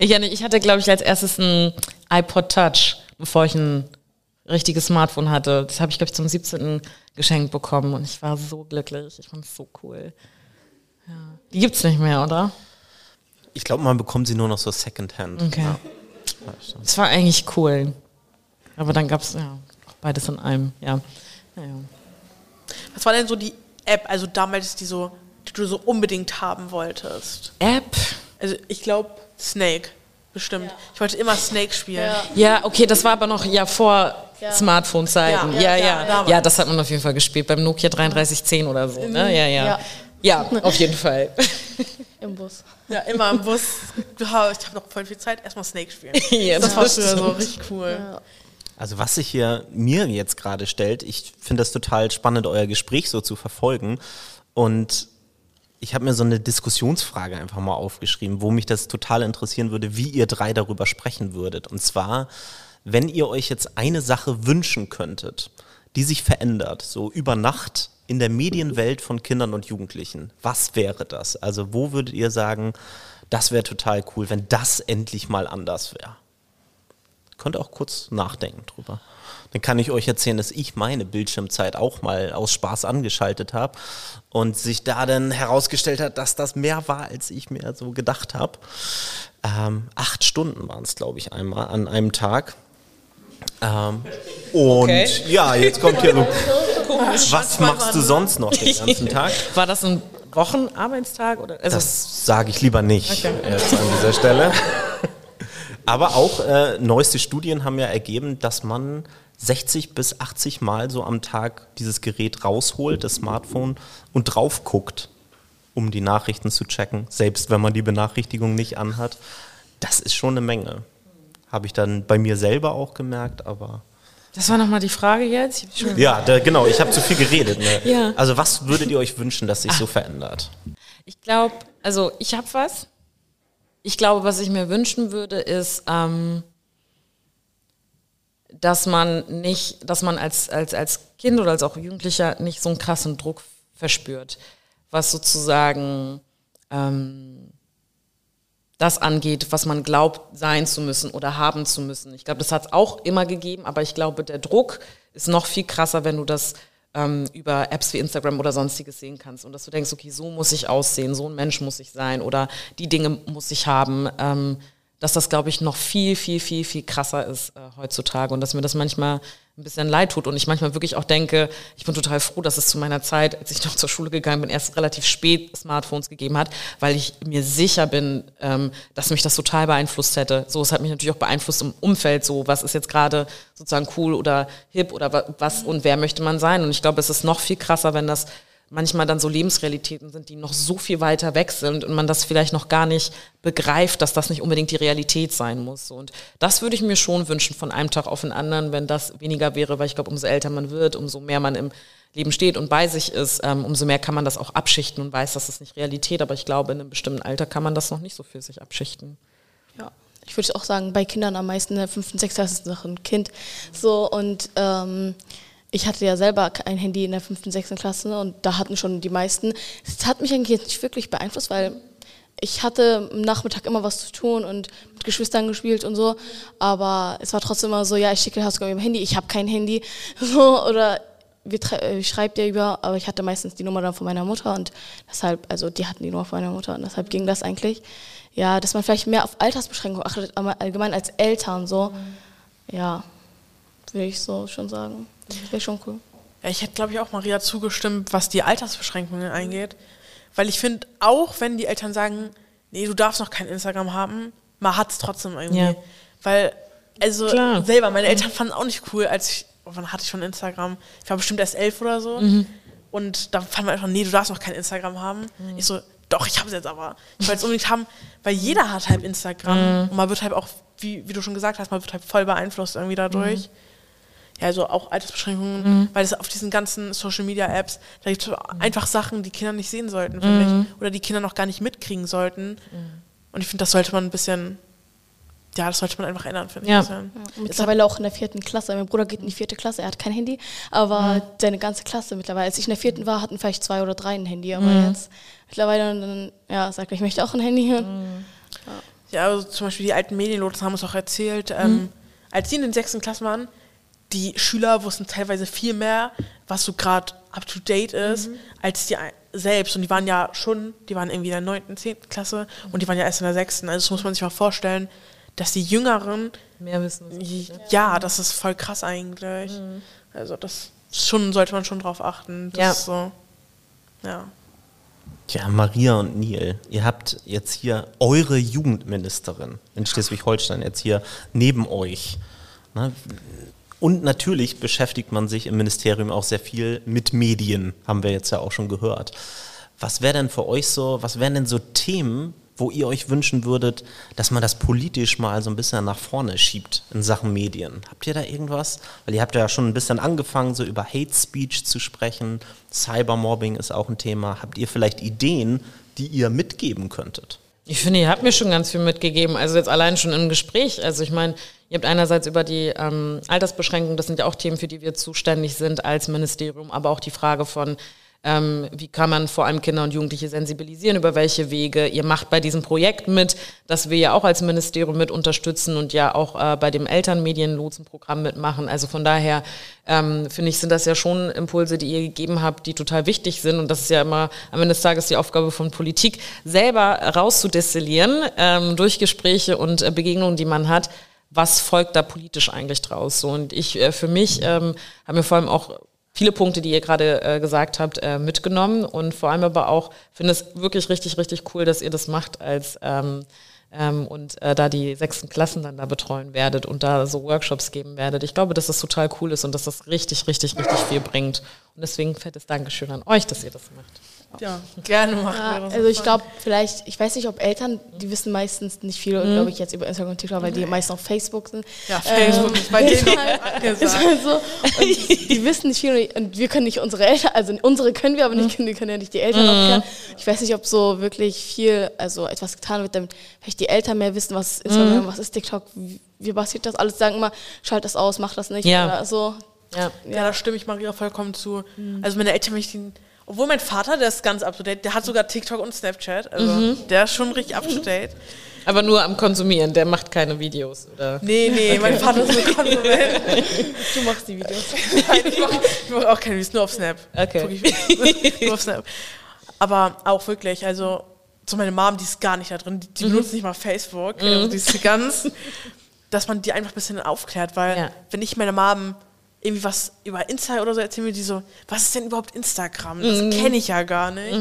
[SPEAKER 2] Ich, ja nicht, ich hatte, glaube ich, als erstes ein iPod Touch, bevor ich ein richtiges Smartphone hatte. Das habe ich, glaube ich, zum 17. geschenkt bekommen und ich war so glücklich. Ich fand es so cool. Ja. Die gibt's nicht mehr, oder?
[SPEAKER 1] Ich glaube, man bekommt sie nur noch so Secondhand.
[SPEAKER 2] Okay.
[SPEAKER 1] Ja.
[SPEAKER 2] Das war eigentlich cool. Aber dann gab's ja auch beides in einem, ja. Naja.
[SPEAKER 3] Was war denn so die App, also damals, die so, die du so unbedingt haben wolltest?
[SPEAKER 2] App.
[SPEAKER 3] Also ich glaube Snake, bestimmt. Ich wollte immer Snake spielen.
[SPEAKER 4] Ja.
[SPEAKER 2] Ja, okay, das war aber noch ja vor
[SPEAKER 4] Ja.
[SPEAKER 2] Smartphone-Zeiten.
[SPEAKER 3] Ja,
[SPEAKER 2] Ja,
[SPEAKER 3] ja,
[SPEAKER 2] ja. Ja, das hat man auf jeden Fall gespielt, beim Nokia 3310 oder so. Ne? Ja, ja.
[SPEAKER 4] Ja.
[SPEAKER 2] Ja, auf jeden Fall.
[SPEAKER 4] Im Bus.
[SPEAKER 3] Ja, immer im Bus. Ja, Ich habe noch voll viel Zeit. Erstmal Snake spielen.
[SPEAKER 2] Ja,
[SPEAKER 3] das war früher so richtig cool.
[SPEAKER 4] Ja.
[SPEAKER 1] Also was sich hier mir jetzt gerade stellt, ich finde das total spannend, euer Gespräch so zu verfolgen. Und ich habe mir so eine Diskussionsfrage einfach mal aufgeschrieben, wo mich das total interessieren würde, wie ihr drei darüber sprechen würdet. Und zwar, wenn ihr euch jetzt eine Sache wünschen könntet, die sich verändert, so über Nacht in der Medienwelt von Kindern und Jugendlichen, was wäre das? Also wo würdet ihr sagen, das wäre total cool, wenn das endlich mal anders wäre? Könnt ihr auch kurz nachdenken drüber. Dann kann ich euch erzählen, dass ich meine Bildschirmzeit auch mal aus Spaß angeschaltet habe und sich da dann herausgestellt hat, dass das mehr war, als ich mir so gedacht habe. Ähm, acht Stunden waren es, glaube ich, einmal an einem Tag. Ähm, und
[SPEAKER 2] Okay.
[SPEAKER 1] ja, jetzt kommt hier so, was machst du sonst noch den ganzen Tag?
[SPEAKER 2] War das ein Wochenarbeitstag? Oder? Also,
[SPEAKER 1] Das sage ich lieber nicht
[SPEAKER 2] Okay.
[SPEAKER 1] jetzt an dieser Stelle. Aber auch äh, neueste Studien haben ja ergeben, dass man 60 bis 80 Mal so am Tag dieses Gerät rausholt, das Smartphone, und drauf guckt, um die Nachrichten zu checken, selbst wenn man die Benachrichtigung nicht anhat. Das ist schon eine Menge. Habe ich dann bei mir selber auch gemerkt, aber.
[SPEAKER 2] das war nochmal die Frage jetzt.
[SPEAKER 1] Ja, da, genau, ich habe zu viel geredet. Ne?
[SPEAKER 2] Ja.
[SPEAKER 1] Also, was würdet ihr euch wünschen, dass sich so verändert?
[SPEAKER 2] Ich glaube, also ich habe was. Ich glaube, was ich mir wünschen würde, ist, ähm, dass man nicht, dass man als, als, als Kind oder als auch Jugendlicher nicht so einen krassen Druck verspürt, was sozusagen ähm, das angeht, was man glaubt sein zu müssen oder haben zu müssen. Ich glaube, das hat es auch immer gegeben, aber ich glaube, der Druck ist noch viel krasser, wenn du das ähm, über Apps wie Instagram oder sonstiges sehen kannst und dass du denkst, okay, so muss ich aussehen, so ein Mensch muss ich sein oder die Dinge muss ich haben. Ähm, dass das, glaube ich, noch viel, viel, viel, viel krasser ist äh, heutzutage und dass mir das manchmal ein bisschen leid tut und ich manchmal wirklich auch denke, ich bin total froh, dass es zu meiner Zeit, als ich noch zur Schule gegangen bin, erst relativ spät Smartphones gegeben hat, weil ich mir sicher bin, ähm, dass mich das total beeinflusst hätte. So, es hat mich natürlich auch beeinflusst im Umfeld, so, was ist jetzt gerade sozusagen cool oder hip oder wa- was und wer möchte man sein und ich glaube, es ist noch viel krasser, wenn das manchmal dann so Lebensrealitäten sind, die noch so viel weiter weg sind und man das vielleicht noch gar nicht begreift, dass das nicht unbedingt die Realität sein muss. Und das würde ich mir schon wünschen von einem Tag auf den anderen, wenn das weniger wäre, weil ich glaube, umso älter man wird, umso mehr man im Leben steht und bei sich ist, ähm, umso mehr kann man das auch abschichten und weiß, das ist nicht Realität. Aber ich glaube, in einem bestimmten Alter kann man das noch nicht so für sich abschichten.
[SPEAKER 4] Ja, ich würde auch sagen, bei Kindern am meisten in der fünften, sechsten ist noch ein Kind. So, und ähm, ich hatte ja selber ein Handy in der fünften, sechsten Klasse und da hatten schon die meisten. Es hat mich eigentlich jetzt nicht wirklich beeinflusst, weil ich hatte am Nachmittag immer was zu tun und mit Geschwistern gespielt und so. Aber es war trotzdem immer so, ja, ich schicke Hausaufgaben über Handy, ich habe kein Handy. So, oder wir tre- äh, ich schreibe dir über, aber ich hatte meistens die Nummer dann von meiner Mutter und deshalb, also die hatten die Nummer von meiner Mutter und deshalb ging das eigentlich. Ja, dass man vielleicht mehr auf Altersbeschränkungen achtet, allgemein als Eltern so. Ja, würde ich so schon sagen. Wäre schon cool.
[SPEAKER 3] Ja, ich hätte, glaube ich, auch Maria zugestimmt, was die Altersbeschränkungen eingeht. Weil ich finde, auch wenn die Eltern sagen, nee, du darfst noch kein Instagram haben, man hat es trotzdem irgendwie.
[SPEAKER 2] Ja.
[SPEAKER 3] Weil, also
[SPEAKER 2] Klar.
[SPEAKER 3] selber, meine Eltern fanden es auch nicht cool, als ich, oh, wann hatte ich schon Instagram? Ich war bestimmt erst elf oder so. Und da fand man einfach, nee, du darfst noch kein Instagram haben. Ich so, doch, ich habe es jetzt aber. Ich wollte es unbedingt haben, weil jeder hat halt Instagram und man wird halt auch, wie, wie du schon gesagt hast, man wird halt voll beeinflusst irgendwie dadurch. Ja, also auch Altersbeschränkungen, weil es auf diesen ganzen Social Media Apps, da gibt es einfach Sachen, die Kinder nicht sehen sollten, finde ich. Oder die Kinder noch gar nicht mitkriegen sollten. Und ich finde, das sollte man ein bisschen, ja, das sollte man einfach ändern, finde
[SPEAKER 2] Ja.
[SPEAKER 3] ich.
[SPEAKER 4] Und mittlerweile auch in der vierten Klasse. Mein Bruder geht in die vierte Klasse. Er hat kein Handy, aber seine ganze Klasse mittlerweile. Als ich in der vierten war, hatten vielleicht zwei oder drei ein Handy. Aber jetzt mittlerweile dann, ja, sagt er, ich möchte auch ein Handy.
[SPEAKER 3] Ja, also zum Beispiel die alten Medienloten haben uns auch erzählt, ähm, als sie in den sechsten Klassen waren, die Schüler wussten teilweise viel mehr, was so gerade up to date ist, als die selbst. Und die waren ja schon, die waren irgendwie in der neunten, zehnten Klasse und die waren ja erst in der sechsten. Also das muss man sich mal vorstellen, dass die Jüngeren,
[SPEAKER 2] Mehr wissen.
[SPEAKER 3] ja, das ist voll krass eigentlich. Also das schon sollte man schon drauf achten. Das
[SPEAKER 2] Ja.
[SPEAKER 3] ist so, ja.
[SPEAKER 1] Tja, Maria und Neil, ihr habt jetzt hier eure Jugendministerin in Schleswig-Holstein jetzt hier neben euch. Ne? Und natürlich beschäftigt man sich im Ministerium auch sehr viel mit Medien, haben wir jetzt ja auch schon gehört. Was wäre denn für euch so, was wären denn so Themen, wo ihr euch wünschen würdet, dass man das politisch mal so ein bisschen nach vorne schiebt in Sachen Medien? Habt ihr da irgendwas? Weil ihr habt ja schon ein bisschen angefangen, so über Hate Speech zu sprechen. Cybermobbing ist auch ein Thema. Habt ihr vielleicht Ideen, die ihr mitgeben könntet?
[SPEAKER 2] Ich finde, ihr habt mir schon ganz viel mitgegeben. Also jetzt allein schon im Gespräch. Also ich meine, ihr habt einerseits über die ähm, Altersbeschränkung, das sind ja auch Themen, für die wir zuständig sind als Ministerium, aber auch die Frage von, ähm, wie kann man vor allem Kinder und Jugendliche sensibilisieren, über welche Wege. Ihr macht bei diesem Projekt mit, das wir ja auch als Ministerium mit unterstützen und ja auch äh, bei dem Elternmedienlotsenprogramm mitmachen. Also von daher ähm, finde ich, sind das ja schon Impulse, die ihr gegeben habt, die total wichtig sind. Und das ist ja immer am Ende des Tages die Aufgabe von Politik, selber rauszudestillieren ähm, durch Gespräche und äh, Begegnungen, die man hat. Was folgt da politisch eigentlich draus? So, und ich äh, für mich ähm, habe mir vor allem auch viele Punkte, die ihr gerade äh, gesagt habt, äh, mitgenommen und vor allem aber auch finde es wirklich richtig, richtig cool, dass ihr das macht als ähm, ähm, und äh, da die sechsten Klassen dann da betreuen werdet und da so Workshops geben werdet. Ich glaube, dass das total cool ist und dass das richtig, richtig, richtig viel bringt. Und deswegen fettes Dankeschön an euch, dass ihr das macht.
[SPEAKER 3] Ja, gerne machen
[SPEAKER 4] Ja,
[SPEAKER 3] wir
[SPEAKER 4] also ich glaube, vielleicht, ich weiß nicht, ob Eltern, die wissen meistens nicht viel, glaube ich, jetzt über Instagram und TikTok, weil die meisten auf Facebook sind.
[SPEAKER 3] Ja, Facebook ist bei denen
[SPEAKER 4] ist halt, ist halt so. Und die wissen nicht viel und wir können nicht unsere Eltern, also unsere können wir, aber nicht, die können ja nicht die Eltern aufklären. Ich weiß nicht, ob so wirklich viel, also etwas getan wird, damit vielleicht die Eltern mehr wissen, was ist Instagram, was ist TikTok, wie, passiert das alles, sagen immer, schalt das aus, mach das nicht
[SPEAKER 2] Ja.
[SPEAKER 4] oder so.
[SPEAKER 2] Ja.
[SPEAKER 3] Ja, da stimme ich Maria vollkommen zu. Also meine Eltern, wenn ich den, obwohl mein Vater, der ist ganz up to date, der hat sogar TikTok und Snapchat, also der ist schon richtig up to date.
[SPEAKER 2] Aber nur am Konsumieren, der macht keine Videos, oder?
[SPEAKER 3] Nee, nee, mein Vater ist nur Konsument.
[SPEAKER 4] Du machst die Videos.
[SPEAKER 3] Nein, ich mache mach auch keine Videos, nur auf Snap.
[SPEAKER 2] Okay.
[SPEAKER 3] Nur auf Snap. Aber auch wirklich, also so meine Mom, die ist gar nicht da drin, die, die benutzt nicht mal Facebook, also die ist ganz, dass man die einfach ein bisschen aufklärt, weil
[SPEAKER 2] Ja.
[SPEAKER 3] wenn ich meiner Mom irgendwie was über Insta oder so erzähle, mir die so, was ist denn überhaupt Instagram? Das kenne ich ja gar nicht.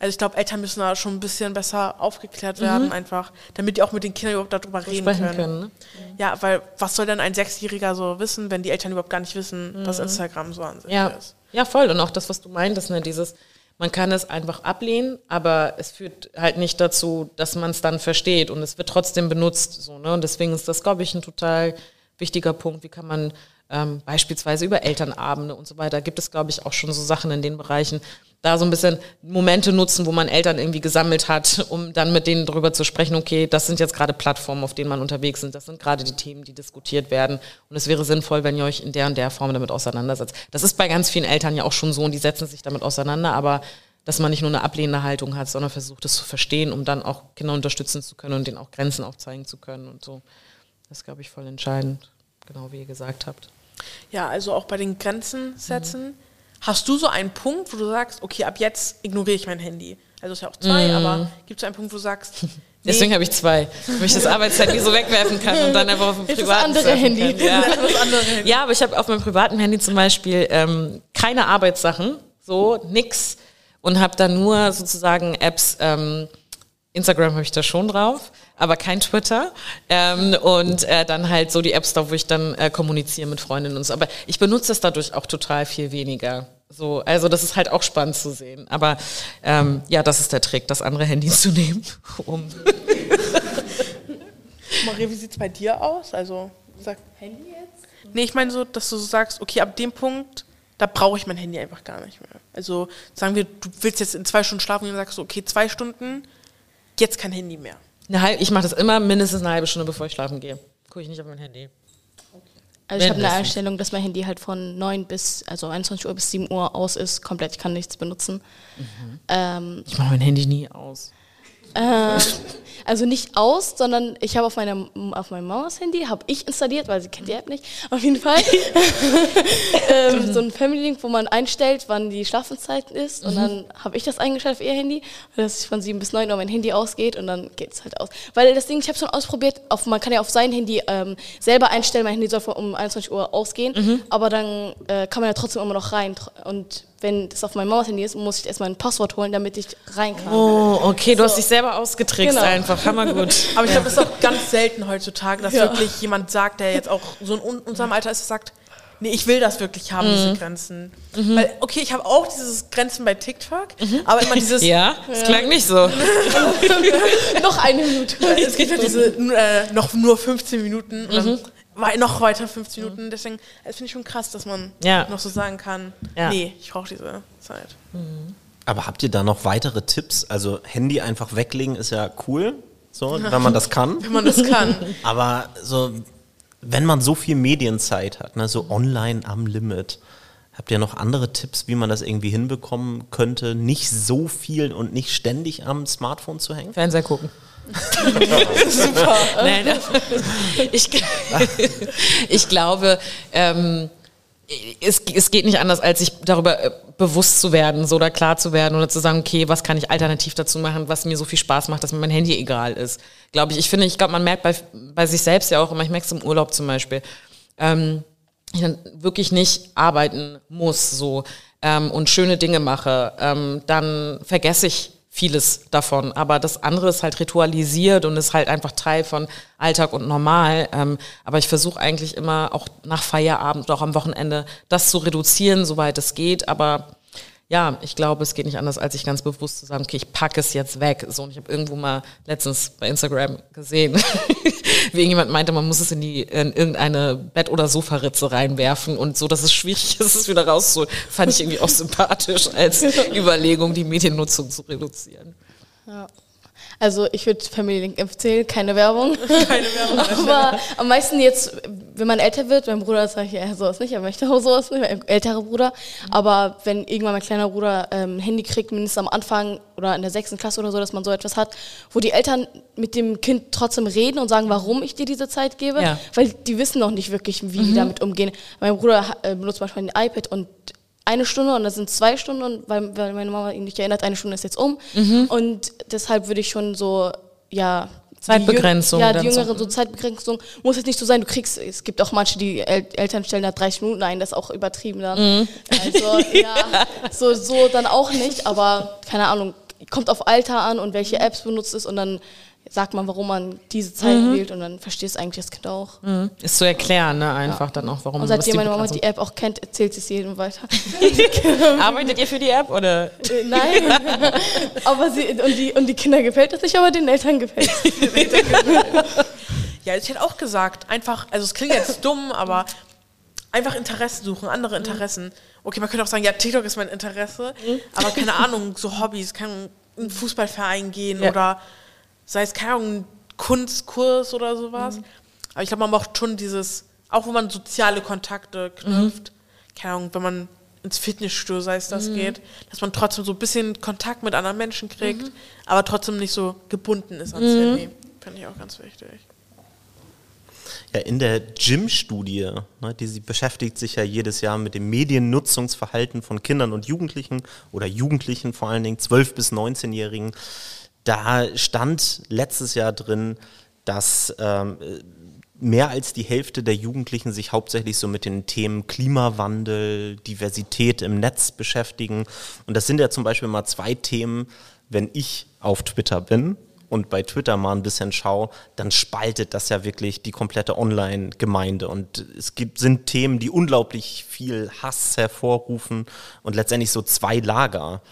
[SPEAKER 3] Also ich glaube, Eltern müssen da schon ein bisschen besser aufgeklärt werden, einfach, damit die auch mit den Kindern überhaupt darüber reden
[SPEAKER 2] Sprechen
[SPEAKER 3] können.
[SPEAKER 2] können. Ne?
[SPEAKER 3] Ja, weil was soll denn ein Sechsjähriger so wissen, wenn die Eltern überhaupt gar nicht wissen, was Instagram so an sich
[SPEAKER 2] Ja.
[SPEAKER 3] ist?
[SPEAKER 2] ja, voll. Und auch das, was du meintest, ne, dieses, man kann es einfach ablehnen, aber es führt halt nicht dazu, dass man es dann versteht und es wird trotzdem benutzt. So, ne? Und deswegen ist das, glaube ich, ein total wichtiger Punkt. Wie kann man ähm, beispielsweise über Elternabende und so weiter, gibt es, glaube ich, auch schon so Sachen in den Bereichen, da so ein bisschen Momente nutzen, wo man Eltern irgendwie gesammelt hat, um dann mit denen darüber zu sprechen, okay, das sind jetzt gerade Plattformen, auf denen man unterwegs ist, das sind gerade die Themen, die diskutiert werden und es wäre sinnvoll, wenn ihr euch in der und der Form damit auseinandersetzt. Das ist bei ganz vielen Eltern ja auch schon so und die setzen sich damit auseinander, aber dass man nicht nur eine ablehnende Haltung hat, sondern versucht, es zu verstehen, um dann auch Kinder unterstützen zu können und denen auch Grenzen aufzeigen zu können und so. Das glaube ich, voll entscheidend, genau wie ihr gesagt habt.
[SPEAKER 3] Ja, also auch bei den Grenzen setzen. Hast du so einen Punkt, wo du sagst, okay, ab jetzt ignoriere ich mein Handy? Also es ist ja auch zwei, aber gibt es einen Punkt, wo du sagst, nee,
[SPEAKER 2] Deswegen habe ich zwei, wo ich das Arbeitshandy so wegwerfen kann und dann einfach auf dem
[SPEAKER 4] Ist das
[SPEAKER 2] privaten
[SPEAKER 4] andere Handy.
[SPEAKER 2] Kann. Ja.
[SPEAKER 3] das andere Handy.
[SPEAKER 2] ja, aber ich habe auf meinem privaten Handy zum Beispiel ähm, keine Arbeitssachen, so nix und habe dann nur sozusagen Apps. Ähm, Instagram habe ich da schon drauf, aber kein Twitter. Ähm, und äh, dann halt so die Apps da, wo ich dann äh, kommuniziere mit Freundinnen und so. Aber ich benutze das dadurch auch total viel weniger. So, also das ist halt auch spannend zu sehen. Aber ähm, ja, das ist der Trick, das andere Handy zu nehmen, um
[SPEAKER 3] Maria, wie sieht es bei dir aus? Also, sag. Handy jetzt? Nee, ich meine so, dass du so sagst, okay, ab dem Punkt, da brauche ich mein Handy einfach gar nicht mehr. Also, sagen wir, du willst jetzt in zwei Stunden schlafen und dann sagst du, okay, zwei Stunden, jetzt kein Handy mehr.
[SPEAKER 2] Halbe, ich mache das immer mindestens eine halbe Stunde, bevor ich schlafen gehe. Gucke ich nicht auf mein Handy.
[SPEAKER 4] Also ich habe eine. Einstellung, dass mein Handy halt von 9 bis, also 21 Uhr bis 7 Uhr aus ist, komplett, ich kann nichts benutzen. Ähm,
[SPEAKER 2] Ich mache mein Handy nie aus.
[SPEAKER 4] Äh, also nicht aus, sondern ich habe auf, meiner, auf meinem Mamas Handy, habe ich installiert, weil sie kennt die App nicht, auf jeden Fall, ähm, so ein Family Link, wo man einstellt, wann die Schlafenszeit ist. Und dann habe ich das eingestellt auf ihr Handy, dass von 7 bis 9 Uhr mein Handy ausgeht und dann geht es halt aus. Weil das Ding, ich habe schon ausprobiert, auf, man kann ja auf sein Handy ähm, selber einstellen, mein Handy soll um 21 Uhr ausgehen, aber dann äh, kann man ja trotzdem immer noch rein und wenn das auf meinem Mamas Handy ist, muss ich erstmal ein Passwort holen, damit ich rein kann.
[SPEAKER 2] Oh, okay, du hast dich selber ausgetrickst
[SPEAKER 4] Genau.
[SPEAKER 2] einfach. Hammergut.
[SPEAKER 3] Aber ich glaube, das ist auch ganz selten heutzutage, dass
[SPEAKER 4] Ja.
[SPEAKER 3] wirklich jemand sagt, der jetzt auch so in un- unserem Alter ist, sagt, nee, ich will das wirklich haben, diese Grenzen. Weil, okay, ich habe auch dieses Grenzen bei TikTok, aber immer dieses,
[SPEAKER 2] Ja, das klang nicht so.
[SPEAKER 4] noch eine Minute.
[SPEAKER 3] es gibt ja diese äh, noch nur 15 Minuten und dann wei- noch weiter 15 Minuten. Deswegen, das finde ich schon krass, dass man
[SPEAKER 2] Ja.
[SPEAKER 3] noch so sagen kann,
[SPEAKER 2] Ja.
[SPEAKER 3] nee, ich brauche diese Zeit.
[SPEAKER 1] Aber habt ihr da noch weitere Tipps? Also Handy einfach weglegen ist ja cool, so, wenn man das kann.
[SPEAKER 3] Wenn man das kann.
[SPEAKER 1] Aber so, wenn man so viel Medienzeit hat, ne, so online am Limit, habt ihr noch andere Tipps, wie man das irgendwie hinbekommen könnte, nicht so viel und nicht ständig am Smartphone zu hängen?
[SPEAKER 2] Fernseher gucken. Super. Nein, ich, ich glaube, ähm, es, es geht nicht anders, als sich darüber äh, bewusst zu werden, so oder klar zu werden oder zu sagen, okay, was kann ich alternativ dazu machen, was mir so viel Spaß macht, dass mir mein Handy egal ist. Glaube ich. Ich finde, ich glaube, man merkt bei, bei sich selbst ja auch immer, ich merke es im Urlaub zum Beispiel, ähm, ich dann wirklich nicht arbeiten muss so ähm, und schöne Dinge mache, ähm, dann vergesse ich vieles davon. Aber das andere ist halt ritualisiert und ist halt einfach Teil von Alltag und normal. Ähm, aber ich versuche eigentlich immer auch nach Feierabend oder auch am Wochenende das zu reduzieren, soweit es geht. Aber ja, ich glaube, es geht nicht anders, als ich ganz bewusst zu sagen, okay, ich packe es jetzt weg. So, und ich habe irgendwo mal letztens bei Instagram gesehen, wie irgendjemand meinte, man muss es in die in irgendeine Bett- oder Sofaritze reinwerfen und so, dass es schwierig ist, es wieder rauszuholen. Fand ich irgendwie auch sympathisch als Überlegung, die Mediennutzung zu reduzieren.
[SPEAKER 4] Also ich würde Family Link empfehlen, keine Werbung. Keine Werbung. Aber am meisten jetzt, wenn man älter wird, mein Bruder sagt ja sowas nicht, er möchte auch sowas nicht, mein älterer Bruder. Aber wenn irgendwann mein kleiner Bruder ähm, ein Handy kriegt, mindestens am Anfang oder in der sechsten Klasse oder so, dass man so etwas hat, wo die Eltern mit dem Kind trotzdem reden und sagen, warum ich dir diese Zeit gebe,
[SPEAKER 2] Ja.
[SPEAKER 4] weil die wissen noch nicht wirklich, wie die damit umgehen. Mein Bruder äh, benutzt manchmal ein iPad und eine Stunde und das sind zwei Stunden, und weil, weil meine Mama ihn nicht erinnert, eine Stunde ist jetzt um. Und deshalb würde ich schon so, ja. die
[SPEAKER 2] Zeitbegrenzung
[SPEAKER 4] Jüng- Ja, die
[SPEAKER 2] so.
[SPEAKER 4] Jüngeren, so Zeitbegrenzung. Muss jetzt nicht so sein, du kriegst, es gibt auch manche, die El Eltern stellen da 30 Minuten ein, das ist auch übertrieben dann. Also, ja, so, so dann auch nicht, aber keine Ahnung, kommt auf Alter an und welche Apps benutzt es und dann sagt man, warum man diese Zeit wählt und dann versteht es eigentlich das Kind auch.
[SPEAKER 2] Ist zu erklären, ne? Einfach dann auch, warum
[SPEAKER 4] Und
[SPEAKER 2] was
[SPEAKER 4] seitdem meine Mama die App auch kennt, erzählt sie es jedem weiter.
[SPEAKER 2] Arbeitet ihr für die App oder?
[SPEAKER 4] Äh, Nein, aber sie, und, die, und die Kinder gefällt das nicht, aber den Eltern gefällt es.
[SPEAKER 3] Ja, ich hätte auch gesagt, einfach, also es klingt jetzt dumm, aber einfach Interessen suchen, andere Interessen. Okay, man könnte auch sagen, ja, TikTok ist mein Interesse, aber keine Ahnung, so Hobbys, keine Ahnung, in einen Fußballverein gehen
[SPEAKER 2] Ja.
[SPEAKER 3] oder sei es, keine Ahnung, ein Kunstkurs oder sowas. Aber ich glaube, man braucht schon dieses, auch wo man soziale Kontakte knüpft, keine Ahnung, wenn man ins Fitnessstudio, sei es das geht, dass man trotzdem so ein bisschen Kontakt mit anderen Menschen kriegt, aber trotzdem nicht so gebunden ist ans Handy. Finde ich auch ganz wichtig.
[SPEAKER 1] Ja, in der Gym-Studie, ne, die sie beschäftigt sich ja jedes Jahr mit dem Mediennutzungsverhalten von Kindern und Jugendlichen oder Jugendlichen, vor allen Dingen 12- bis 19-Jährigen. Da stand letztes Jahr drin, dass ähm, mehr als die Hälfte der Jugendlichen sich hauptsächlich so mit den Themen Klimawandel, Diversität im Netz beschäftigen. Und das sind ja zum Beispiel mal zwei Themen, wenn ich auf Twitter bin und bei Twitter mal ein bisschen schaue, dann spaltet das ja wirklich die komplette Online-Gemeinde. Und es gibt, sind Themen, die unglaublich viel Hass hervorrufen und letztendlich so zwei Lager.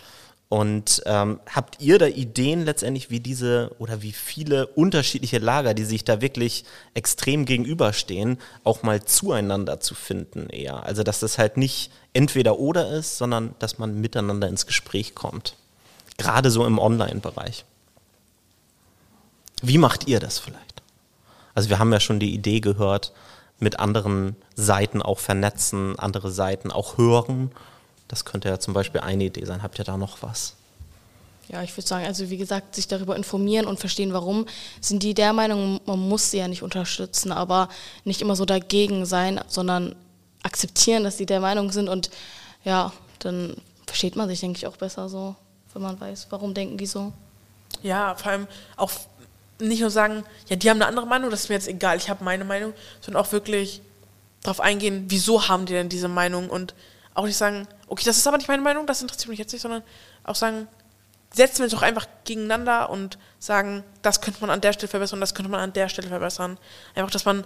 [SPEAKER 1] Und ähm, habt ihr da Ideen letztendlich, wie diese oder wie viele unterschiedliche Lager, die sich da wirklich extrem gegenüberstehen, auch mal zueinander zu finden eher? Also dass das halt nicht entweder oder ist, sondern dass man miteinander ins Gespräch kommt. Gerade so im Online-Bereich. Wie macht ihr das vielleicht? Also wir haben ja schon die Idee gehört, mit anderen Seiten auch vernetzen, andere Seiten auch hören das könnte ja zum Beispiel eine Idee sein. Habt ihr da noch was?
[SPEAKER 4] Ja, ich würde sagen, also wie gesagt, sich darüber informieren und verstehen, warum sind die der Meinung, man muss sie ja nicht unterstützen, aber nicht immer so dagegen sein, sondern akzeptieren, dass sie der Meinung sind und ja, dann versteht man sich, denke ich, auch besser so, wenn man weiß, warum denken die so.
[SPEAKER 3] Ja, vor allem auch nicht nur sagen, ja, die haben eine andere Meinung, das ist mir jetzt egal, ich habe meine Meinung, sondern auch wirklich darauf eingehen, wieso haben die denn diese Meinung und auch nicht sagen, okay, das ist aber nicht meine Meinung, das interessiert mich jetzt nicht, sondern auch sagen, setzen wir uns doch einfach gegeneinander und sagen, das könnte man an der Stelle verbessern, das könnte man an der Stelle verbessern. Einfach, dass man,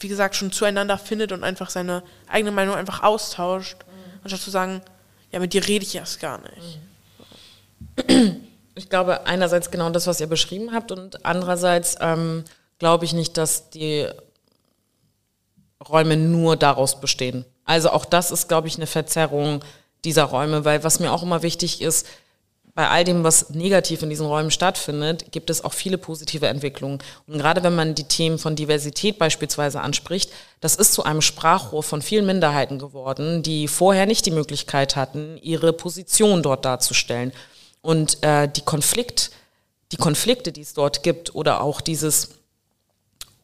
[SPEAKER 3] wie gesagt, schon zueinander findet und einfach seine eigene Meinung einfach austauscht, mhm. anstatt zu sagen, ja, mit dir rede ich erst gar nicht.
[SPEAKER 2] Ich glaube, einerseits genau das, was ihr beschrieben habt und andererseits ähm, glaube ich nicht, dass die Räume nur daraus bestehen. Also auch das ist, glaube ich, eine Verzerrung dieser Räume, weil was mir auch immer wichtig ist, bei all dem, was negativ in diesen Räumen stattfindet, gibt es auch viele positive Entwicklungen. Und gerade wenn man die Themen von Diversität beispielsweise anspricht, das ist zu einem Sprachrohr von vielen Minderheiten geworden, die vorher nicht die Möglichkeit hatten, ihre Position dort darzustellen. Und äh, die Konflikt, die Konflikte, die es dort gibt, oder auch dieses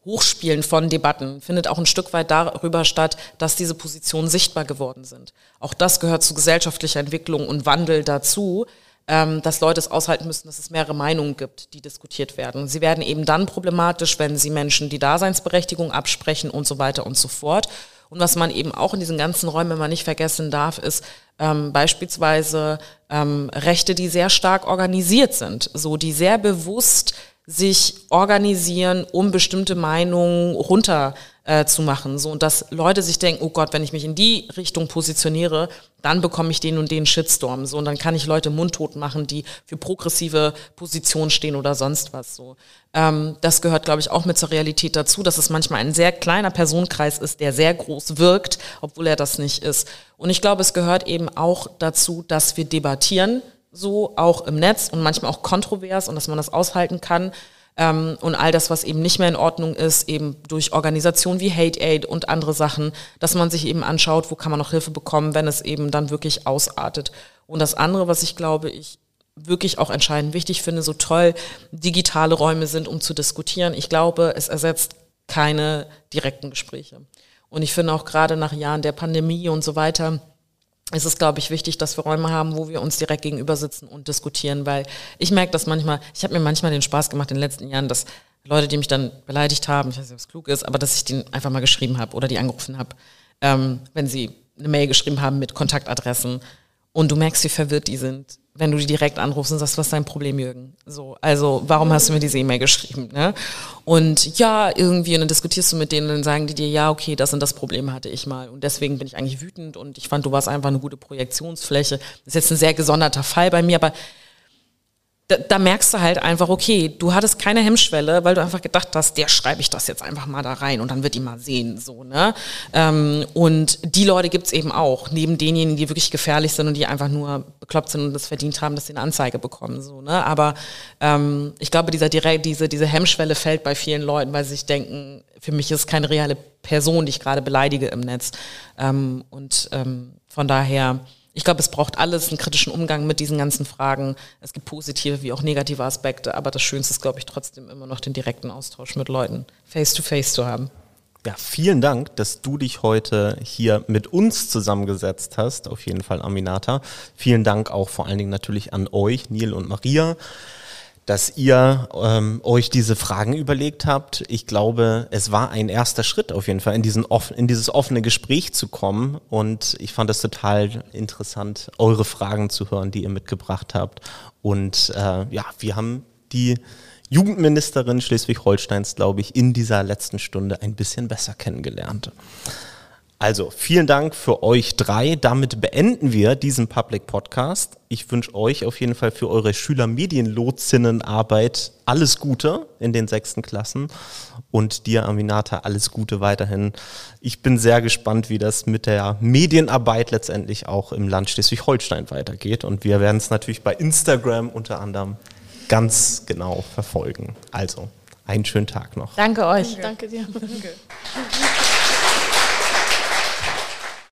[SPEAKER 2] Hochspielen von Debatten findet auch ein Stück weit darüber statt, dass diese Positionen sichtbar geworden sind. Auch das gehört zu gesellschaftlicher Entwicklung und Wandel dazu, ähm, dass Leute es aushalten müssen, dass es mehrere Meinungen gibt, die diskutiert werden. Sie werden eben dann problematisch, wenn sie Menschen die Daseinsberechtigung absprechen und so weiter und so fort. Und was man eben auch in diesen ganzen Räumen immer nicht vergessen darf, ist ähm, beispielsweise ähm, Rechte, die sehr stark organisiert sind, so die sehr bewusst sich organisieren, um bestimmte Meinungen runter äh, zu machen. So, und dass Leute sich denken, oh Gott, wenn ich mich in die Richtung positioniere, dann bekomme ich den und den Shitstorm. So, und dann kann ich Leute mundtot machen, die für progressive Positionen stehen oder sonst was. So, ähm, das gehört, glaube ich, auch mit zur Realität dazu, dass es manchmal ein sehr kleiner Personenkreis ist, der sehr groß wirkt, obwohl er das nicht ist. Und ich glaube, es gehört eben auch dazu, dass wir debattieren so auch im Netz und manchmal auch kontrovers und dass man das aushalten kann. Ähm, und all das, was eben nicht mehr in Ordnung ist, eben durch Organisationen wie Hate Aid und andere Sachen, dass man sich eben anschaut, wo kann man noch Hilfe bekommen, wenn es eben dann wirklich ausartet. Und das andere, was ich glaube, ich wirklich auch entscheidend wichtig finde, so toll digitale Räume sind, um zu diskutieren. Ich glaube, es ersetzt keine direkten Gespräche. Und ich finde auch gerade nach Jahren der Pandemie und so weiter, ist es, glaube ich, wichtig, dass wir Räume haben, wo wir uns direkt gegenüber sitzen und diskutieren, weil ich merke das manchmal, ich habe mir manchmal den Spaß gemacht in den letzten Jahren, dass Leute, die mich dann beleidigt haben, ich weiß nicht, ob es klug ist, aber dass ich denen einfach mal geschrieben habe oder die angerufen habe, ähm, wenn sie eine Mail geschrieben haben mit Kontaktadressen. Und du merkst, wie verwirrt die sind, wenn du die direkt anrufst und sagst, was ist dein Problem, Jürgen? So, also, warum hast du mir diese E-Mail geschrieben? Ne? Und ja, irgendwie, und dann diskutierst du mit denen, und dann sagen die dir, ja, okay, das und das Problem hatte ich mal. Und deswegen bin ich eigentlich wütend und ich fand, du warst einfach eine gute Projektionsfläche. Das ist jetzt ein sehr gesonderter Fall bei mir, aber da, da, merkst du halt einfach, okay, du hattest keine Hemmschwelle, weil du einfach gedacht hast, der schreibe ich das jetzt einfach mal da rein und dann wird die mal sehen, so, ne? Ähm, und die Leute gibt's eben auch, neben denjenigen, die wirklich gefährlich sind und die einfach nur bekloppt sind und das verdient haben, dass sie eine Anzeige bekommen, so, ne? Aber ähm, ich glaube, dieser direkt, diese, diese Hemmschwelle fällt bei vielen Leuten, weil sie sich denken, für mich ist keine reale Person, die ich gerade beleidige im Netz. Ähm, und ähm, von daher ich glaube, es braucht alles einen kritischen Umgang mit diesen ganzen Fragen. Es gibt positive wie auch negative Aspekte, aber das Schönste ist, glaube ich, trotzdem immer noch den direkten Austausch mit Leuten face to face zu haben.
[SPEAKER 1] Ja, vielen Dank, dass du dich heute hier mit uns zusammengesetzt hast. Auf jeden Fall, Aminata. Vielen Dank auch vor allen Dingen natürlich an euch, Neil und Maria dass ihr ähm, euch diese Fragen überlegt habt. Ich glaube, es war ein erster Schritt auf jeden Fall, in, diesen off in dieses offene Gespräch zu kommen. Und ich fand es total interessant, eure Fragen zu hören, die ihr mitgebracht habt. Und äh, ja, wir haben die Jugendministerin Schleswig-Holsteins, glaube ich, in dieser letzten Stunde ein bisschen besser kennengelernt. Also, vielen Dank für euch drei. Damit beenden wir diesen Public Podcast. Ich wünsche euch auf jeden Fall für eure Schülermedienlotsinnenarbeit alles Gute in den sechsten Klassen und dir, Aminata, alles Gute weiterhin. Ich bin sehr gespannt, wie das mit der Medienarbeit letztendlich auch im Land Schleswig-Holstein weitergeht und wir werden es natürlich bei Instagram unter anderem ganz genau verfolgen. Also, einen schönen Tag noch.
[SPEAKER 2] Danke euch.
[SPEAKER 4] Danke dir.
[SPEAKER 3] Danke.